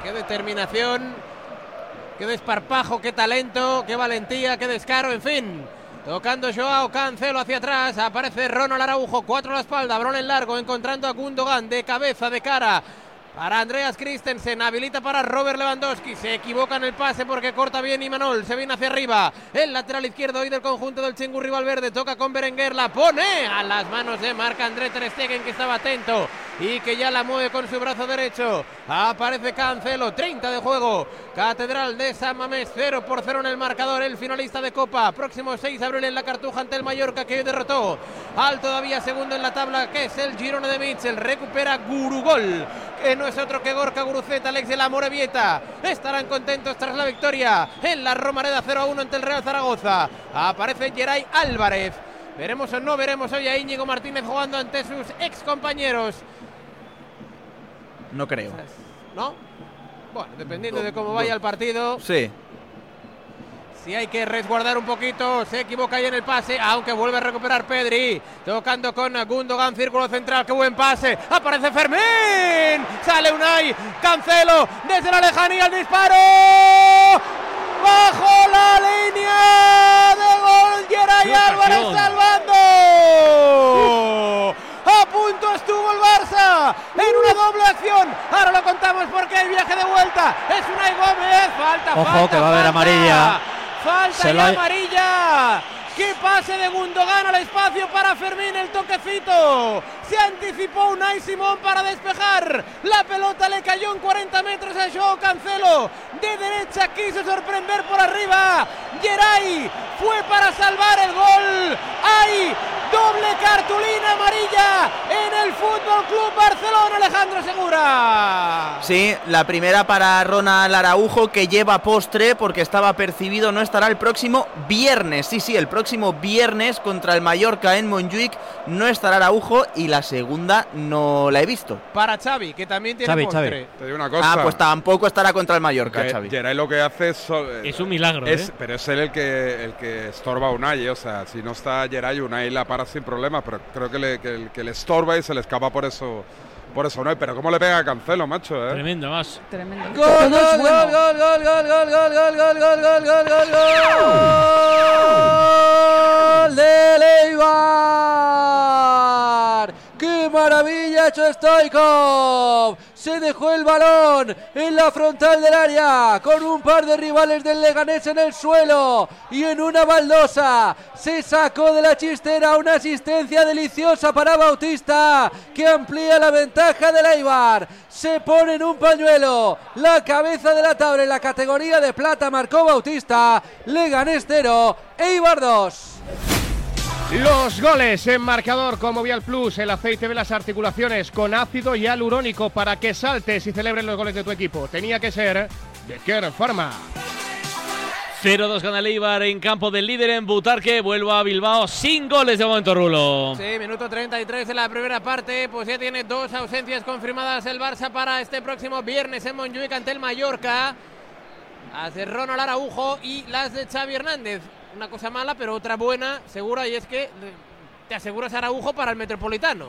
Qué determinación, qué desparpajo, qué talento, qué valentía, qué descaro, en fin. Tocando Joao Cancelo hacia atrás, aparece Ronald Araujo, cuatro a la espalda, balón en largo, encontrando a Gundogan de cabeza, de cara. Para Andreas Christensen, habilita para Robert Lewandowski. Se equivoca en el pase porque corta bien Imanol. Se viene hacia arriba. El lateral izquierdo hoy del conjunto del Chingurri Valverde. Toca con Berenguer. La pone a las manos de Marc André Ter Stegen que estaba atento y que ya la mueve con su brazo derecho. Aparece Cancelo. 30 de juego. Catedral de San Mamés. 0 por 0 en el marcador. El finalista de Copa. Próximo 6 de abril en la Cartuja ante el Mallorca que hoy derrotó al todavía segundo en la tabla que es el Girona de Mitchell. Recupera Gurugol que no es otro que Gorka Guruceta, Alex de la Morevieta. Estarán contentos tras la victoria en la Romareda 0 a 1 ante el Real Zaragoza. Aparece Geray Álvarez. Veremos o no veremos hoy a Íñigo Martínez jugando ante sus ex compañeros. No creo. ¿No? Bueno, dependiendo de cómo vaya el partido. Sí. Si hay que resguardar un poquito, se equivoca ahí en el pase, aunque vuelve a recuperar Pedri. Tocando con Gundogan, círculo central, qué buen pase. Aparece Fermín. Sale Unai. Cancelo desde la lejanía el disparo. Bajo la línea de gol, Geray ¡Qué Álvarez salvando. A punto estuvo el Barça en una doble acción. Ahora lo contamos porque hay viaje de vuelta. Es Unai Gómez. Falta, Ojo, falta, que va a haber amarilla. Falta Se y amarilla. ¡Qué pase de Gundogan al espacio para Fermín el toquecito! Se anticipó Unai Simón para despejar. La pelota le cayó en 40 metros a Joao Cancelo. De derecha quiso sorprender por arriba. Geray fue para salvar el gol. ¡Hay doble cartulina amarilla en el Fútbol Club Barcelona, Alejandro Segura! Sí, la primera para Ronald Araujo que lleva postre porque estaba percibido, no estará el próximo viernes. Sí, sí, el próximo viernes contra el Mallorca en Montjuic no estará Araujo y la segunda no la he visto. Para Xavi, que también tiene Xavi, postre. Te digo una cosa. Ah, pues tampoco estará contra el Mallorca, Que Xavi. Geray lo que hace es, Es un milagro, es- ¿eh? Pero es él el que, el que estorba a Unai, ¿eh? o sea, si no está Geray, Unai la, ahora sin problema, pero creo que le, que, que le estorba y se le escapa por eso. Por eso no, pero cómo le pega a Cancelo, macho, ¿eh? Tremendo, más. Tremendo. Gol, gol, gol, gol, gol, gol, gol, gol, gol, gol, gol, gol, gol, gol, gol. ¡Qué maravilla hecho Stoikov! Se dejó el balón en la frontal del área con un par de rivales del Leganés en el suelo y en una baldosa se sacó de la chistera una asistencia deliciosa para Bautista que amplía la ventaja del Eibar. Se pone en un pañuelo la cabeza de la tabla en la categoría de plata marcó Bautista. Leganés 0, Eibar 2. Los goles en marcador con Movial Plus, el aceite de las articulaciones con ácido hialurónico para que saltes y celebres los goles de tu equipo. Tenía que ser de Care Pharma. 0-2 gana el Eibar en campo del líder en Butarque. Vuelvo a Bilbao sin goles de momento, Rulo. Sí, minuto 33 de la primera parte. Pues ya tiene dos ausencias confirmadas el Barça para este próximo viernes en Montjuic ante el Mallorca. Las de Ronald Araujo y las de Xavi Hernández. Una cosa mala, pero otra buena, segura, y es que te aseguras Araujo para el Metropolitano.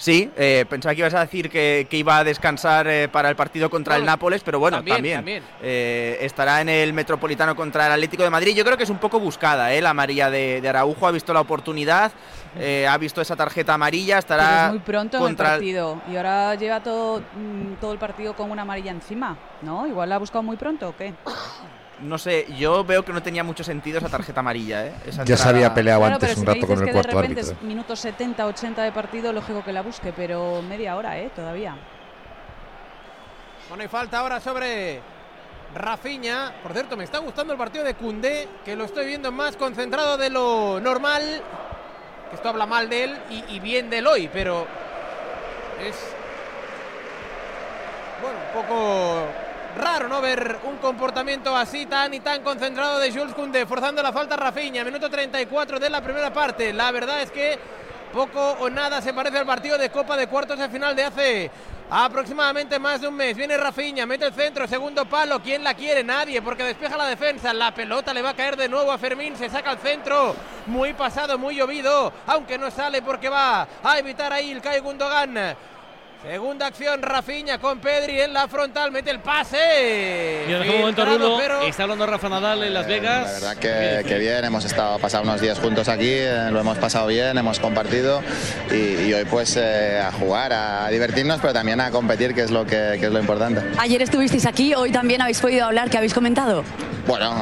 Sí, eh, pensaba que ibas a decir que, que iba a descansar eh, para el partido contra el Nápoles, pero bueno, también, también, también. eh, estará en el Metropolitano contra el Atlético de Madrid. Yo creo que es un poco buscada, ¿eh? La María de, de Araujo ha visto la oportunidad, eh, ha visto esa tarjeta amarilla, Pero estará es muy pronto en el contra partido. Y ahora lleva todo, mm, todo el partido con una amarilla encima. ¿No? Igual la ha buscado muy pronto o qué. No sé, yo veo que no tenía mucho sentido esa tarjeta amarilla, ¿eh? Esa Ya se había peleado Claro, antes pero un si rato con el que de cuarto repente árbitro. es minutos 70, 80 de partido, lógico que la busque, pero media hora, ¿eh? Todavía. Bueno, y falta ahora sobre Rafiña. Por cierto, me está gustando el partido de Cundé, que lo estoy viendo más concentrado de lo normal. Que esto habla mal de él y, y bien del hoy, pero es. Bueno, un poco raro, ¿no? Ver un comportamiento así tan y tan concentrado de Jules Koundé, forzando la falta a Rafinha, minuto 34 de la primera parte. La verdad es que poco o nada se parece al partido de Copa de Cuartos de final de hace aproximadamente más de un mes. Viene Rafinha, mete el centro, segundo palo. ¿Quién la quiere? Nadie, porque despeja la defensa. La pelota le va a caer de nuevo a Fermín, se saca el centro. Muy pasado, muy llovido, aunque no sale porque va a evitar ahí el Kai Gundogan. Segunda acción, Rafinha con Pedri en la frontal, mete el pase. Mira, deja un momento, Filtrado, Rulo. pero- Está hablando Rafa Nadal en Las Vegas. La verdad que, que bien, hemos estado pasado unos días juntos aquí, eh, lo hemos pasado bien, hemos compartido y, y hoy pues eh, a jugar, a divertirnos, pero también a competir, que es lo que, que es lo importante. Ayer estuvisteis aquí, hoy también habéis podido hablar, ¿qué habéis comentado? Bueno,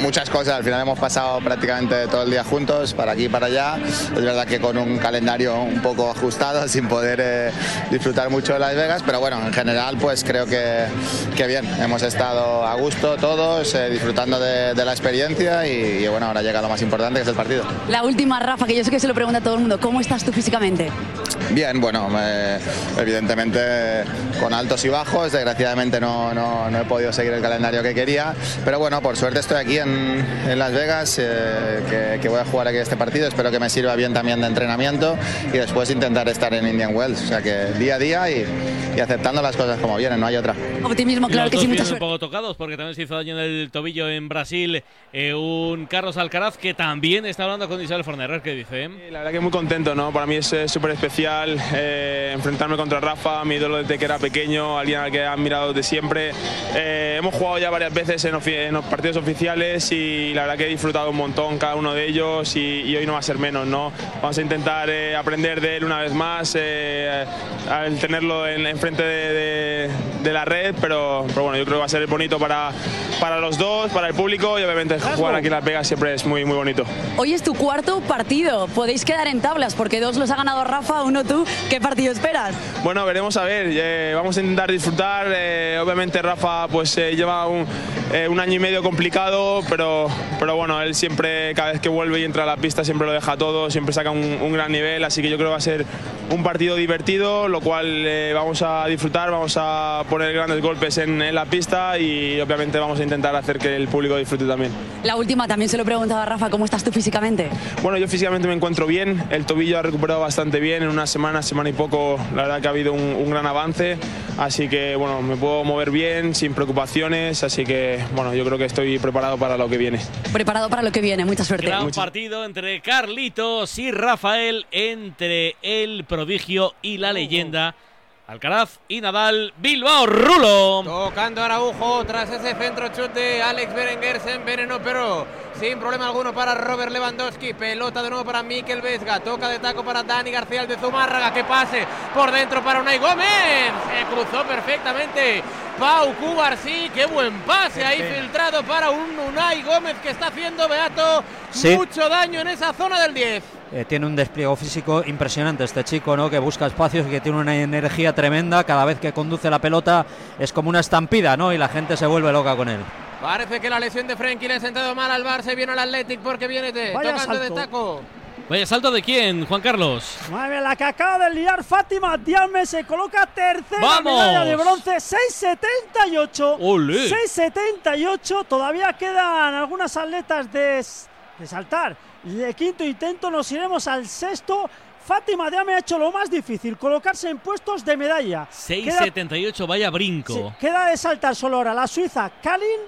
muchas cosas, al final hemos pasado prácticamente todo el día juntos, para aquí y para allá. Es verdad que con un calendario un poco ajustado, sin poder eh, disfrutar mucho de Las Vegas, pero bueno, en general pues creo que, que bien, hemos estado a gusto todos, eh, disfrutando de, de la experiencia y, y bueno, ahora llega lo más importante que es el partido. La última, Rafa, que yo sé que se lo pregunta a todo el mundo, ¿cómo estás tú físicamente? Bien, bueno, eh, evidentemente con altos y bajos, desgraciadamente no, no- no he podido seguir el calendario que quería, pero bueno, por suerte estoy aquí en, en Las Vegas, eh, que, que voy a jugar aquí este partido, espero que me sirva bien también de entrenamiento y después intentar estar en Indian Wells, o sea que día a día y, y aceptando las cosas como vienen, no hay otra. Optimismo, claro Los que sí, mucha un poco tocados porque también se hizo daño en el tobillo en Brasil eh, un Carlos Alcaraz que también está hablando con Isabel Fornerer que dice La verdad que muy contento, ¿no? Para mí es eh, súper especial eh, enfrentarme contra Rafa, mi ídolo desde que era pequeño, alguien al que he admirado desde siempre. Eh, hemos jugado ya varias veces en, en los partidos oficiales y la verdad que he disfrutado un montón cada uno de ellos y, y hoy no va a ser menos, ¿no? Vamos a intentar eh, aprender de él una vez más, eh, al tenerlo en, enfrente de, de- de la red, pero, pero bueno, yo creo que va a ser bonito para, para los dos, para el público y obviamente jugar aquí en Las Vegas siempre es muy, muy bonito. Hoy es tu cuarto partido, podéis quedar en tablas porque dos los ha ganado Rafa, uno tú. ¿Qué partido esperas? Bueno, veremos a ver. eh, vamos a intentar disfrutar. eh, obviamente Rafa pues eh, lleva un, un año y medio complicado, pero, pero bueno, él siempre, cada vez que vuelve y entra a la pista, siempre lo deja todo, siempre saca un, un gran nivel. Así que yo creo que va a ser un partido divertido, lo cual eh, vamos a disfrutar, vamos a poner grandes golpes en, en la pista y obviamente vamos a intentar hacer que el público disfrute también. La última también se lo preguntaba a Rafa, ¿cómo estás tú físicamente? Bueno, yo físicamente me encuentro bien, el tobillo ha recuperado bastante bien, en unas semana, semana y poco, la verdad que ha habido un, un gran avance, así que bueno, me puedo mover bien, sin preocupaciones, así que bueno, yo creo que estoy preparado para lo que viene. Preparado para lo que viene, mucha suerte. Gran partido entre Carlitos y Rafael, entre el prodigio y la leyenda. Alcaraz y Nadal, Bilbao, Rulo. Tocando Araujo tras ese centro chute de Alex Berenguer se envenenó, pero sin problema alguno para Robert Lewandowski. Pelota de nuevo para Mikel Vesga. Toca de taco para Dani García, el de Zumárraga. Que pase por dentro para Unai Gómez. Se cruzó perfectamente. Pau Cubarsí, qué buen pase ahí filtrado para un Unai Gómez que está haciendo Beato Sí. mucho daño en esa zona del 10. Eh, tiene un despliegue físico impresionante este chico, ¿no? Que busca espacios y que tiene una energía tremenda. Cada vez que conduce la pelota es como una estampida, ¿no? Y la gente se vuelve loca con él. Parece que la lesión de Frenkie le ha sentado mal al Barça y viene al Athletic porque viene de, Vaya tocando de salto. taco. Vaya salto de quién, Juan Carlos. Madre la que acaba de liar Fátima Diame se coloca tercera ¡Vamos! medalla de bronce, 6.78. ¡Olé! 6.78. Todavía quedan algunas atletas de, de saltar. De quinto intento nos iremos al sexto. Fátima Diame ha hecho lo más difícil, colocarse en puestos de medalla. Queda 6.78, vaya brinco. Sí, queda de saltar solo ahora la suiza Kalin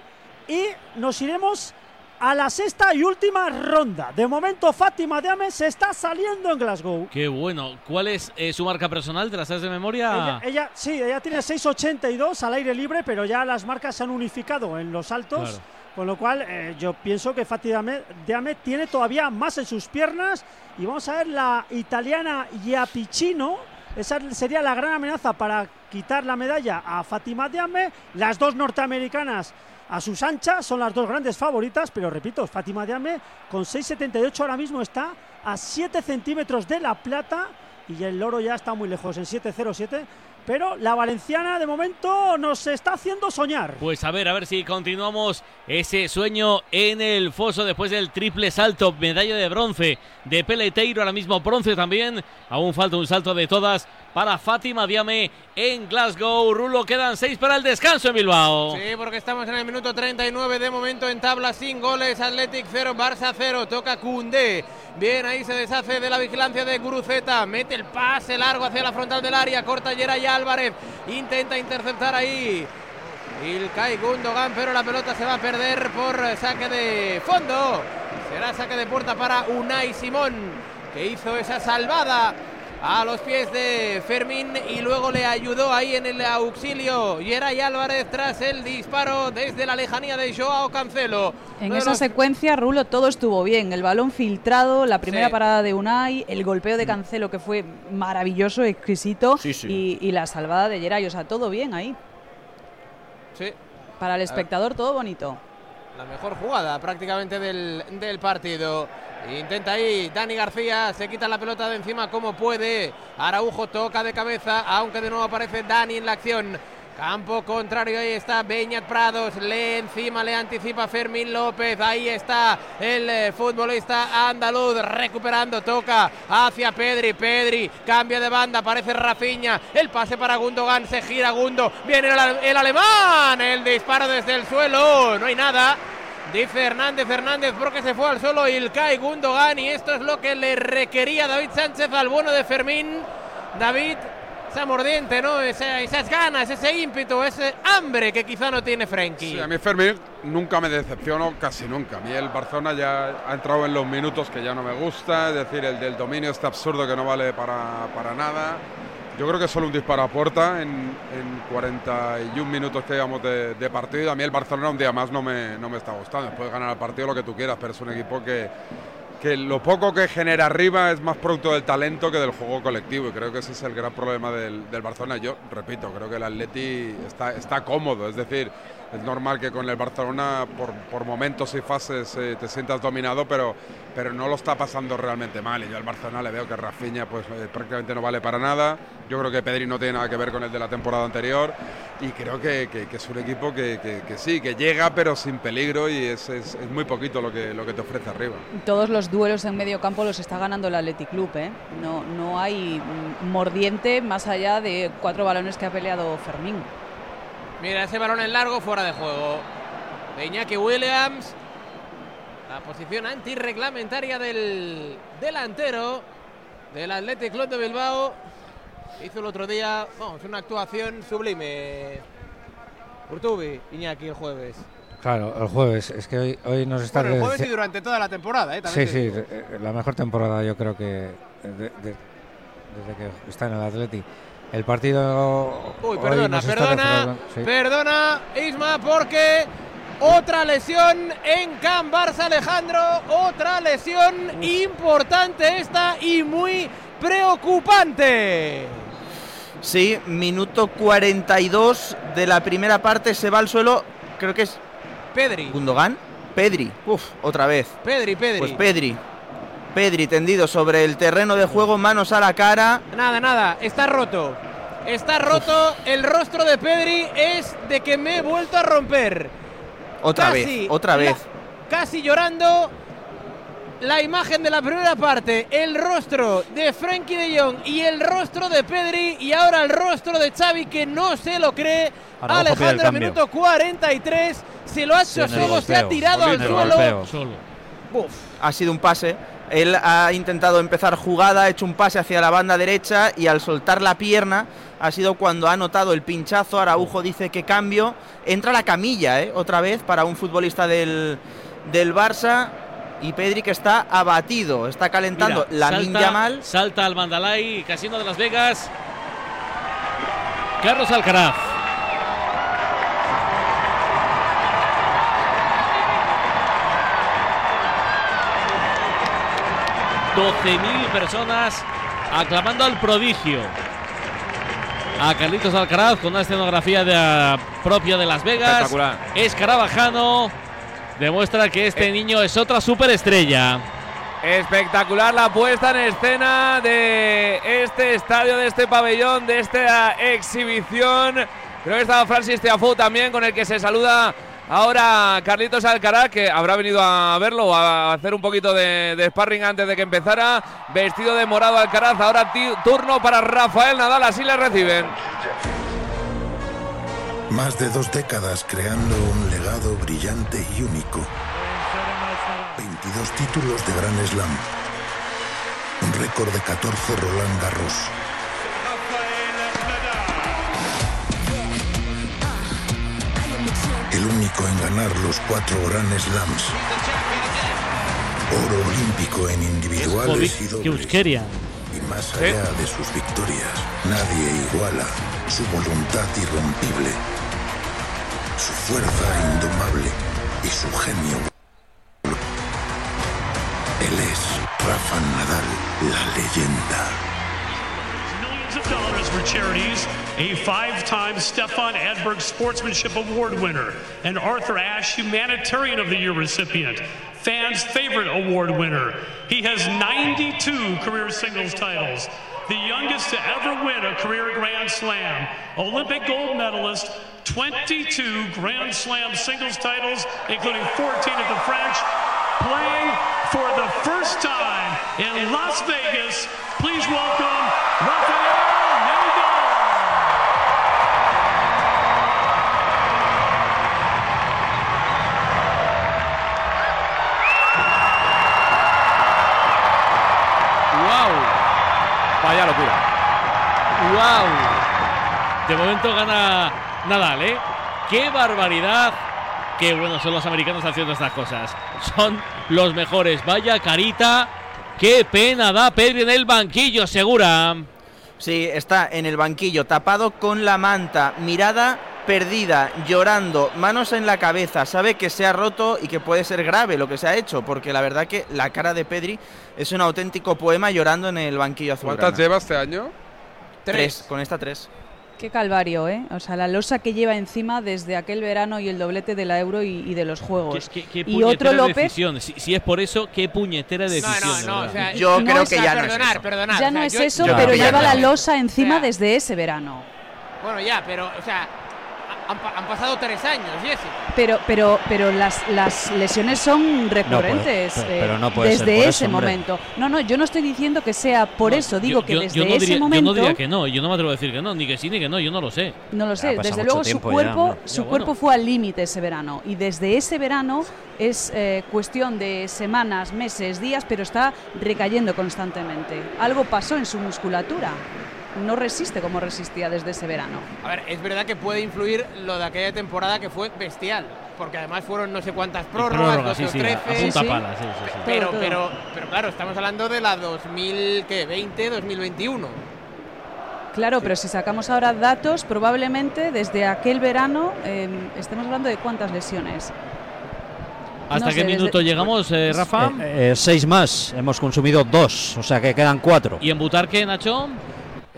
y nos iremos a la sexta y última ronda. De momento Fátima Diame se está saliendo en Glasgow. Qué bueno. ¿Cuál es eh, su marca personal? ¿Te la sabes de memoria? Ella, ella- sí, ella tiene 6.82 al aire libre, pero ya las marcas se han unificado en los saltos. Claro. Con lo cual, eh, yo pienso que Diame- Diame tiene todavía más en sus piernas. Y vamos a ver la italiana Iapicino. Esa sería la gran amenaza para quitar la medalla a Fátima Diame. Las dos norteamericanas a sus anchas son las dos grandes favoritas, pero repito, Fátima Diame con 6.78 ahora mismo está a 7 centímetros de la plata y el loro ya está muy lejos en 7.07. Pero la valenciana de momento nos está haciendo soñar. Pues a ver, a ver si continuamos ese sueño en el foso después del triple salto, medalla de bronce de Peleteiro, ahora mismo bronce también. Aún falta un salto de todas para Fátima Diame en Glasgow. Rulo, quedan seis para el descanso en Bilbao. Sí, porque estamos en el minuto 39 de momento en tabla sin goles. Athletic 0, Barça 0. Toca Cundé. Bien, ahí se deshace de la vigilancia de Guruceta. Mete el pase largo hacia la frontal del área. Corta Geray Álvarez. Intenta interceptar ahí. Ilkay Gundogan, pero la pelota se va a perder por saque de fondo. Será saque de puerta para Unai Simón, que hizo esa salvada a los pies de Fermín y luego le ayudó ahí en el auxilio Geray Álvarez tras el disparo desde la lejanía de Joao Cancelo. En esa los- secuencia, Rulo, todo estuvo bien. El balón filtrado, la primera Sí. parada de Unai, el golpeo de Cancelo que fue maravilloso, exquisito, Sí, sí. Y, y la salvada de Geray. O sea, todo bien ahí. Sí, Para el espectador, todo bonito. la mejor jugada prácticamente del, del partido. Intenta ahí Dani García, se quita la pelota de encima como puede. Araujo toca de cabeza, aunque de nuevo aparece Dani en la acción. Campo contrario, ahí está Beñat Prados, le encima, le anticipa Fermín López, ahí está el eh, futbolista andaluz recuperando, toca hacia Pedri, Pedri cambia de banda, aparece Rafinha, el pase para Gundogan, se gira Gundo, viene el, el alemán, el disparo desde el suelo, no hay nada. Dice Hernández Hernández porque se fue al solo Ilkay Gundogan y esto es lo que le requería David Sánchez al bueno de Fermín. David, esa mordiente, ¿no? Esa- esas ganas, ese ímpetu, ese hambre que quizá no tiene Frenkie. Sí, a mí Fermín nunca me decepcionó, casi nunca. A mí el Barcelona ya ha entrado en los minutos que ya no me gusta, es decir, el del dominio este absurdo que no vale para, para nada. Yo creo que solo un disparo a puerta en, en 41 minutos que llevamos de, partido. A mí el Barcelona un día más no me, no me está gustando. Puedes ganar el partido lo que tú quieras, pero es un equipo que, que lo poco que genera arriba es más producto del talento que del juego colectivo y creo que ese es el gran problema del, del Barcelona. Yo repito, creo que el Atleti está, está cómodo, es decir, es normal que con el Barcelona por, por momentos y fases eh, te sientas dominado, pero, pero no lo está pasando realmente mal y yo al Barcelona le veo que Rafinha pues eh, prácticamente no vale para nada. Yo creo que Pedri no tiene nada que ver con el de la temporada anterior y creo que, que- es un equipo que, que- sí, que llega pero sin peligro y es, es- es muy poquito lo que, lo que te ofrece arriba. Todos los duelos en medio campo los está ganando el Athletic Club, ¿eh? No, no hay mm, mordiente más allá de cuatro balones que ha peleado Fermín. Mira, ese balón en largo fuera de juego. De Iñaki Williams. La posición antirreglamentaria del delantero. del Athletic Club de Bilbao. Hizo el otro día, vamos, una actuación sublime. Urtubi, Iñaki, el jueves. Claro, el jueves. Es que hoy, hoy nos está... Bueno, el jueves y durante toda la temporada, ¿eh? También Sí, sí, digo. eh, la mejor temporada yo creo que de- de- desde que está en el Atleti. El partido... Uy, perdona, perdona, sí. perdona, Isma, porque otra lesión en Can Barça, Alejandro. Otra lesión importante esta y muy preocupante. Sí, minuto 42 de la primera parte se va al suelo, creo que es Pedri. Gundogan. Pedri, uf, otra vez. Pedri, Pedri. Pues Pedri. Pedri tendido sobre el terreno de juego, manos a la cara. Nada, nada, está roto. Está roto, el rostro de Pedri es de que me he vuelto a romper. Otra Casi vez, otra la- vez. Casi llorando. La imagen de la primera parte, el rostro de Frenkie de Jong y el rostro de Pedri y ahora el rostro de Xavi que no se lo cree. Alejandro, minuto 43, se lo ha hecho solo, se ha tirado al el suelo. Uf. Ha sido un pase. Él ha intentado empezar jugada, ha hecho un pase hacia la banda derecha y al soltar la pierna ha sido cuando ha notado el pinchazo. Araujo dice que cambio. Entra la camilla, ¿eh? Otra vez para un futbolista del, del Barça. Y Pedri que está abatido, está calentando Mira, la salta, Yamal. Salta al Mandalay, Casino de Las Vegas. Carlos Alcaraz. Mil personas aclamando al prodigio. A Carlitos Alcaraz con una escenografía de- propia de Las Vegas. Espectacular. Escarabajano demuestra que este niño es otra superestrella. Espectacular la puesta en escena de este estadio, de este pabellón, de esta exhibición. Creo que estaba Francis Tiafoe también, con el que se saluda ahora Carlitos Alcaraz, que habrá venido a verlo, a hacer un poquito de, sparring antes de que empezara. Vestido de morado Alcaraz, ahora turno para Rafael Nadal, así le reciben. Más de dos décadas creando un legado brillante y único. 22 títulos de Gran Slam. Un récord de 14 Roland Garros. El único en ganar los cuatro Grand Slams. Oro olímpico en individuales y dobles. Y más allá de sus victorias, nadie iguala su voluntad irrompible, su fuerza indomable y su genio. Él es Rafa Nadal, la leyenda. Millions of dollars for charities, a five-time Stefan Adberg Sportsmanship Award winner, an Arthur Ashe Humanitarian of the Year recipient, fans' favorite award winner. He has 92 career singles titles, the youngest to ever win a career Grand Slam, Olympic gold medalist, 22 Grand Slam singles titles, including 14 at the French, playing for the first time in Las Vegas. Please welcome Rafael ¡Wow! De momento gana Nadal, ¿eh? ¡Qué barbaridad! ¡Qué buenos son los americanos haciendo estas cosas! Son los mejores. Vaya carita. ¡Qué pena da Pedri en el banquillo, segura! Sí, está en el banquillo, tapado con la manta, mirada perdida, llorando, manos en la cabeza, sabe que se ha roto y que puede ser grave lo que se ha hecho, porque la verdad que la cara de Pedri es un auténtico poema llorando en el banquillo azul. ¿Cuántas lleva este año? Tres, con esta tres. Qué calvario, ¿eh? O sea, la losa que lleva encima desde aquel verano y el doblete de la Euro y, y de los Juegos. ¿Qué, qué y otro López. decisión. Si, si es por eso, qué puñetera decisión. de no, verdad. o sea, Yo no creo es- que ya no es eso. perdonar, Ya o no es yo- eso, yo pero lleva no la losa encima O sea, desde ese verano. Bueno, ya, pero, o sea, Han, pa- han pasado tres años, Jessica. Pero, pero, pero las, las lesiones son recurrentes eh, pero no puede desde ese eso, hombre. momento. No, no, yo no estoy diciendo que sea por eso, digo que yo, desde yo no ese diría, yo momento. no diría que no, yo no me atrevo a decir que no, ni que sí ni que no, yo no lo sé. No lo sé, desde luego su ya, cuerpo, su Ya, bueno. cuerpo fue al límite ese verano y desde ese verano es eh, cuestión de semanas, meses, días, pero está recayendo constantemente. Algo pasó en su musculatura. No resiste como resistía desde ese verano. A ver, es verdad que puede influir lo de aquella temporada que fue bestial, porque además fueron no sé cuántas prórrogas, prórroga, 12 sí, o sí, 13. a punta pala, sí, sí, sí. Pero, pero, pero claro, estamos hablando de la 2020, 2021. Claro, pero si sacamos ahora datos, probablemente desde aquel verano eh, estemos hablando de cuántas lesiones. ¿Hasta No qué sé, desde- minuto llegamos, eh, Rafa? Eh, eh, seis más, hemos consumido dos, o sea que quedan cuatro. ¿Y en Butarque, Nacho?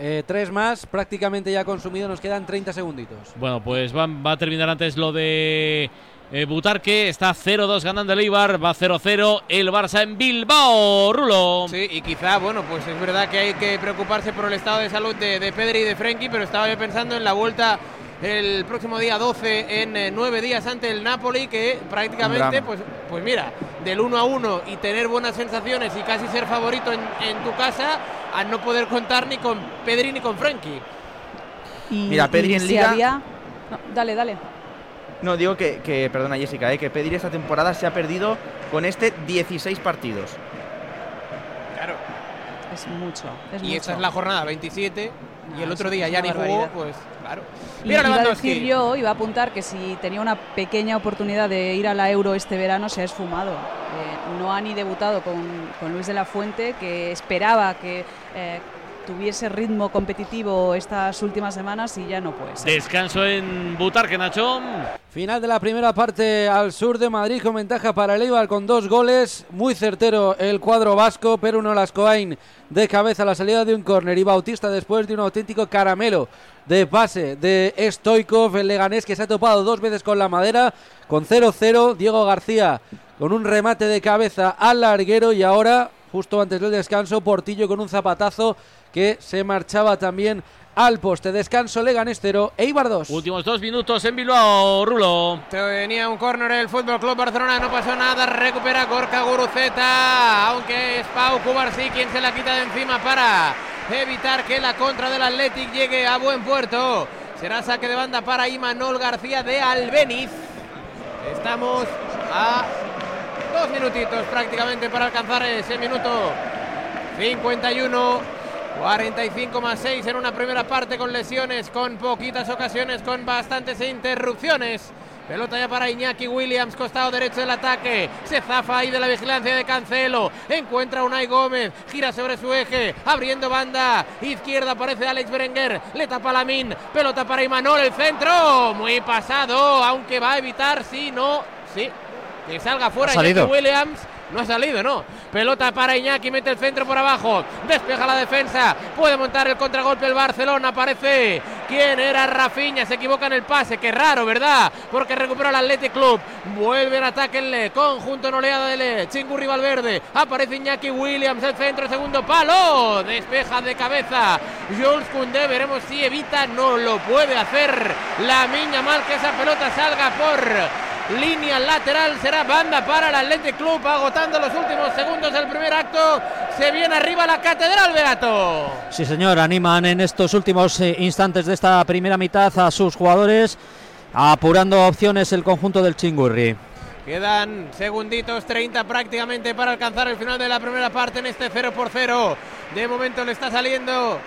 Eh, tres más, prácticamente ya consumido, nos quedan 30 segunditos. Bueno, pues va, va a terminar antes lo de eh, Butarque. Está 0-2 ganando el Eibar, va 0-0 el Barça en Bilbao. Rulo. Sí, y quizá, bueno, pues es verdad que hay que preocuparse por el estado de salud de, de Pedri y de Frenkie, pero estaba yo pensando en la vuelta el próximo día 12 en eh, nueve días ante el Napoli, que prácticamente, pues, pues mira, del 1 a 1 y tener buenas sensaciones y casi ser favorito en, en tu casa, a no poder contar ni con Pedri ni con Frenkie. Y, Mira, Pedri y en si Liga- había- No, dale, dale. No, digo que, que perdona Jessica, eh, que Pedri esta temporada se ha perdido con este 16 partidos. Claro. Es mucho. Es y mucho. esta es la jornada 27 y el otro día ya ni jugó, pues claro. Mira iba a decir yo, iba a apuntar que si tenía una pequeña oportunidad de ir a la Euro este verano, se ha esfumado. Eh, no ha ni debutado con, con Luis de la Fuente, que esperaba que eh, tuviese ritmo competitivo estas últimas semanas y ya no puede ser. Descanso en Butarque, Nacho. Final de la primera parte al sur de Madrid con ventaja para el Eibar con dos goles. Muy certero el cuadro vasco, pero uno Lascoain de cabeza a la salida de un córner y Bautista después de un auténtico caramelo de pase de Stoikov, el leganés que se ha topado dos veces con la madera con 0-0. Diego García con un remate de cabeza al larguero y ahora, justo antes del descanso, Portillo con un zapatazo que se marchaba también al poste. Descanso Leganés 0, Eibar 2. Últimos dos minutos en Bilbao, Rulo. Tenía un córner el Fútbol Club Barcelona, no pasó nada, recupera Gorka Guruceta, aunque es Pau Cubarsí quien se la quita de encima para evitar que la contra del Athletic llegue a buen puerto. Será saque de banda para Imanol García de Albeniz. Estamos a dos minutitos prácticamente para alcanzar ese minuto 51. 45 más 6 en una primera parte con lesiones, con poquitas ocasiones, con bastantes interrupciones. Pelota ya para Iñaki Williams, costado derecho del ataque. Se zafa ahí de la vigilancia de Cancelo. Encuentra a Unai Gómez. Gira sobre su eje. Abriendo banda. Izquierda aparece Alex Berenguer. Le tapa Lamin. Pelota para Imanol. El centro. Muy pasado. Aunque va a evitar. Si no. Sí. Que salga fuera. Iñaki Williams. No ha salido, no. Pelota para Iñaki, mete el centro por abajo. Despeja la defensa. Puede montar el contragolpe el Barcelona. Aparece. ¿Quién era Rafinha? Se equivoca en el pase. Qué raro, ¿verdad? Porque recupera el Athletic Club. Vuelve en ataque el conjunto en oleada del Chingurri Valverde. Aparece Iñaki Williams. El centro, segundo palo. Despeja de cabeza. Jules Koundé. Veremos si evita. No lo puede hacer. La miña mal que esa pelota salga por línea lateral será banda para el Athletic Club agotando los últimos segundos del primer acto se viene arriba la catedral Beato Sí, señor, animan en estos últimos eh, instantes de esta primera mitad a sus jugadores, apurando opciones el conjunto del Chingurri. quedan segunditos 30 prácticamente para alcanzar el final de la primera parte en este 0 por 0 de momento le está saliendo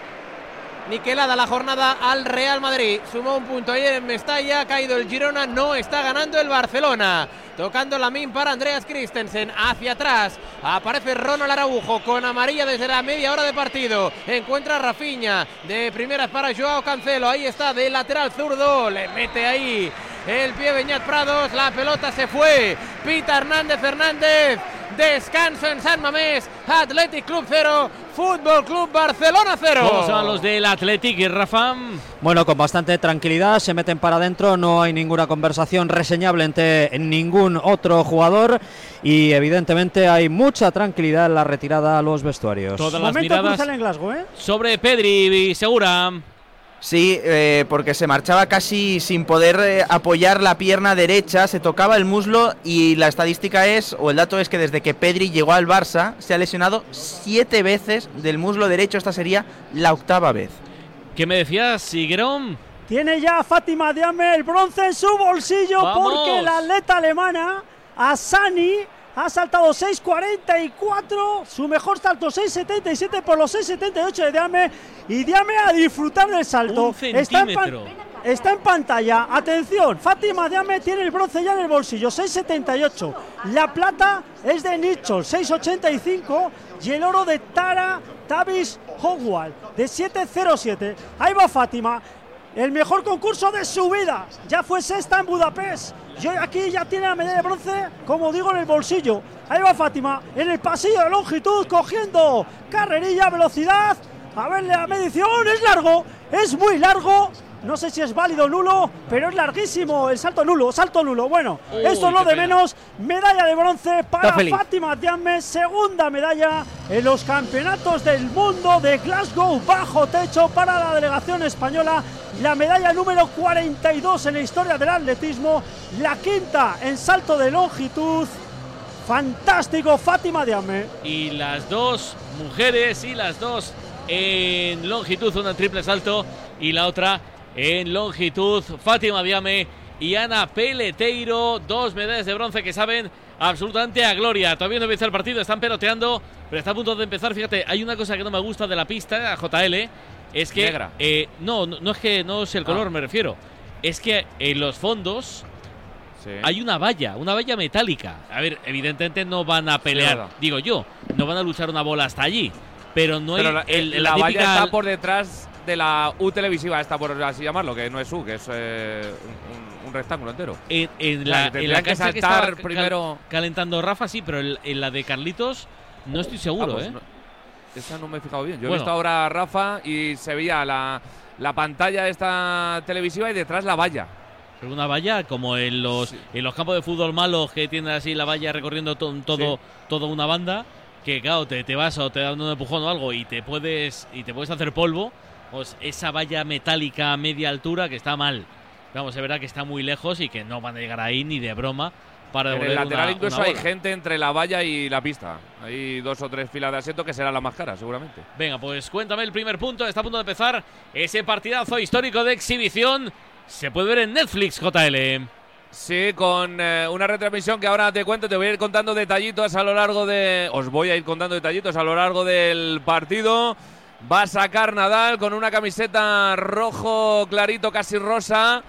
Niquelada la jornada al Real Madrid. Sumó un punto ayer en Mestalla. Ha caído el Girona. No está ganando el Barcelona. Tocando la min para Andreas Christensen. Hacia atrás. Aparece Ronald Araujo con amarilla desde la media hora de partido. Encuentra a Rafinha. De primeras para Joao Cancelo. Ahí está de lateral zurdo. Le mete ahí el pie Beñat Prados. La pelota se fue. Pita Hernández Hernández. Descanso en San Mamés. Athletic Club 0. Fútbol Club Barcelona 0. ¿Cómo van los del Athletic y Rafa? Bueno, con bastante tranquilidad, se meten para adentro, no hay ninguna conversación reseñable entre ningún otro jugador y evidentemente hay mucha tranquilidad en la retirada a los vestuarios. Todas las Momento miradas crucial en Glasgow, ¿eh? sobre Pedri y Segura. Sí, eh, porque se marchaba casi sin poder eh, apoyar la pierna derecha, se tocaba el muslo y la estadística es, o el dato es que desde que Pedri llegó al Barça se ha lesionado siete veces del muslo derecho, esta sería la octava vez. ¿Qué me decías, Sigrón? Tiene ya Fátima Diame el bronce en su bolsillo ¡Vamos! porque la atleta alemana, Asani, ha saltado 6.44, su mejor salto 6.77 por los 6.78 de Diame y Diame a disfrutar del salto. Un Está en, está en pantalla, atención, Fátima Diame tiene el bronce ya en el bolsillo, 6.78. La plata es de Nichol, 6.85 y el oro de Tara Tavis Howard, de 7.07. Ahí va Fátima. El mejor concurso de su vida. Ya fue sexta en Budapest. Y hoy aquí ya tiene la medalla de bronce, como digo, en el bolsillo. Ahí va Fátima, en el pasillo de longitud, cogiendo carrerilla, velocidad. A ver la medición, es largo, es muy largo. No sé si es válido o nulo, pero es larguísimo el salto nulo, salto nulo. Bueno, Uy, esto es lo de pena. menos. Medalla de bronce para. Fátima Diame, segunda medalla en los campeonatos del mundo de Glasgow bajo techo para la delegación española. La medalla número 42 en la historia del atletismo, la quinta en salto de longitud. Fantástico, Fátima Diame. Y las dos mujeres y las dos en longitud, una en triple salto y la otra en longitud. Fátima Diame y Ana Peleteiro, dos medallas de bronce que saben absolutamente a gloria. Todavía no empieza el partido, están peloteando, pero está a punto de empezar. Fíjate, hay una cosa que no me gusta de la pista, a JL, es que. Negra. eh, no, no, es que no es el color, Ah. me refiero. Es que en los fondos Sí. hay una valla, una valla metálica. A ver, evidentemente no van a pelear, verdad. digo yo, no van a luchar una bola hasta allí. Pero no Pero hay la, el- la la valla típica- está por detrás de la U televisiva, esta por así llamarlo, que no es U, que es eh, un, rectángulo entero. En, la, que en tendrían la que cancha que saltar cal- primero- calentando Rafa, sí, pero en, en la de Carlitos no estoy seguro, Ah, pues ¿eh? no- esa no me he fijado bien. Yo he visto ahora a Rafa y se veía la, la pantalla esta televisiva y detrás la valla. Una valla como en los, en los campos de fútbol malos que tienen así la valla recorriendo to- todo, toda una banda, que claro, te, te vas o te dan un empujón o algo y te puedes y te puedes hacer polvo, pues esa valla metálica a media altura que está mal. Vamos, se verá que está muy lejos y que no van a llegar ahí ni de broma para En el lateral una- incluso una hay gente entre la valla y la pista. Hay dos o tres filas de asiento que será la más cara, seguramente. Venga, pues cuéntame el primer punto. Está a punto de empezar ese partidazo histórico de exhibición. Se puede ver en Netflix, JL. Sí, con eh, una retransmisión que ahora te cuento, te voy a ir contando detallitos a lo largo de. Os voy a ir contando detallitos a lo largo del partido. Va a sacar Nadal con una camiseta rojo clarito, casi rosa.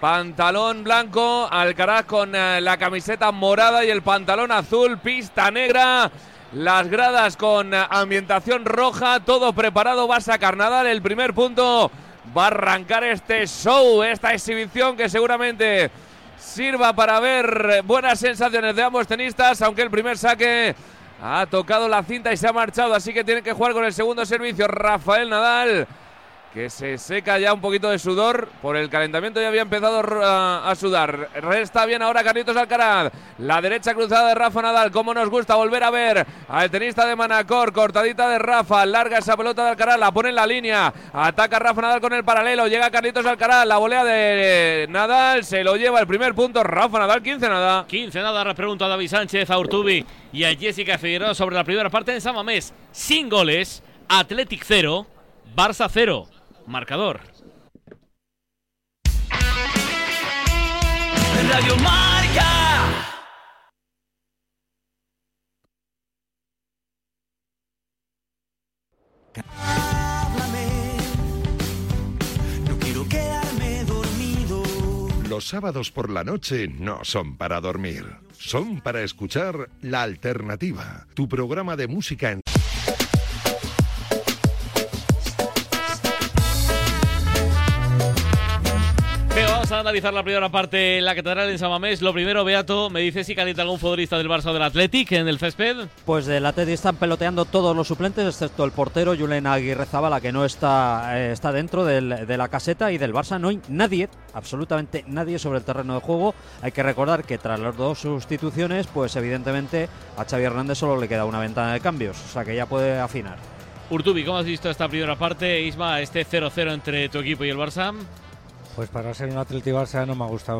Pantalón blanco, Alcaraz con eh, la camiseta morada y el pantalón azul, pista negra. Las gradas con eh, ambientación roja, todo preparado. Va a sacar Nadal el primer punto. Va a arrancar este show, esta exhibición que seguramente sirva para ver buenas sensaciones de ambos tenistas, aunque el primer saque ha tocado la cinta y se ha marchado, así que tiene que jugar con el segundo servicio. Rafael Nadal, que se seca ya un poquito de sudor, por el calentamiento. Ya había empezado a, sudar. Resta bien ahora Carlitos Alcaraz, la derecha cruzada de Rafa Nadal, como nos gusta volver a ver al tenista de Manacor, cortadita de Rafa, larga esa pelota de Alcaraz, la pone en la línea, ataca Rafa Nadal con el paralelo, llega Carlitos Alcaraz, la volea de Nadal, se lo lleva el primer punto, Rafa Nadal, 15 nada. 15 nada, le pregunto a David Sánchez, a Urtubi y a Jessica Figueroa sobre la primera parte en San Mamés. Sin goles, Athletic 0, Barça 0. Marcador. Radio Marca. No quiero quedarme dormido. Los sábados por la noche no son para dormir, son para escuchar La Alternativa, tu programa de música en... vamos a analizar la primera parte en la Catedral en San Mamés. Lo primero, Beato, ¿me dice si calienta algún futbolista del Barça o del Athletic en el césped? Pues del Atleti están peloteando todos los suplentes, excepto el portero Julen Aguirre Zabala, que no está, eh, está dentro del- de la caseta. Y del Barça no hay nadie, absolutamente nadie sobre el terreno de juego. Hay que recordar que tras las dos sustituciones, pues evidentemente a Xavi Hernández solo le queda una ventana de cambios, o sea que ya puede afinar. Urtubi, ¿cómo has visto esta primera parte? Isma, este 0-0 entre tu equipo y el Barça. Pues para ser un Atleti Barça no me ha gustado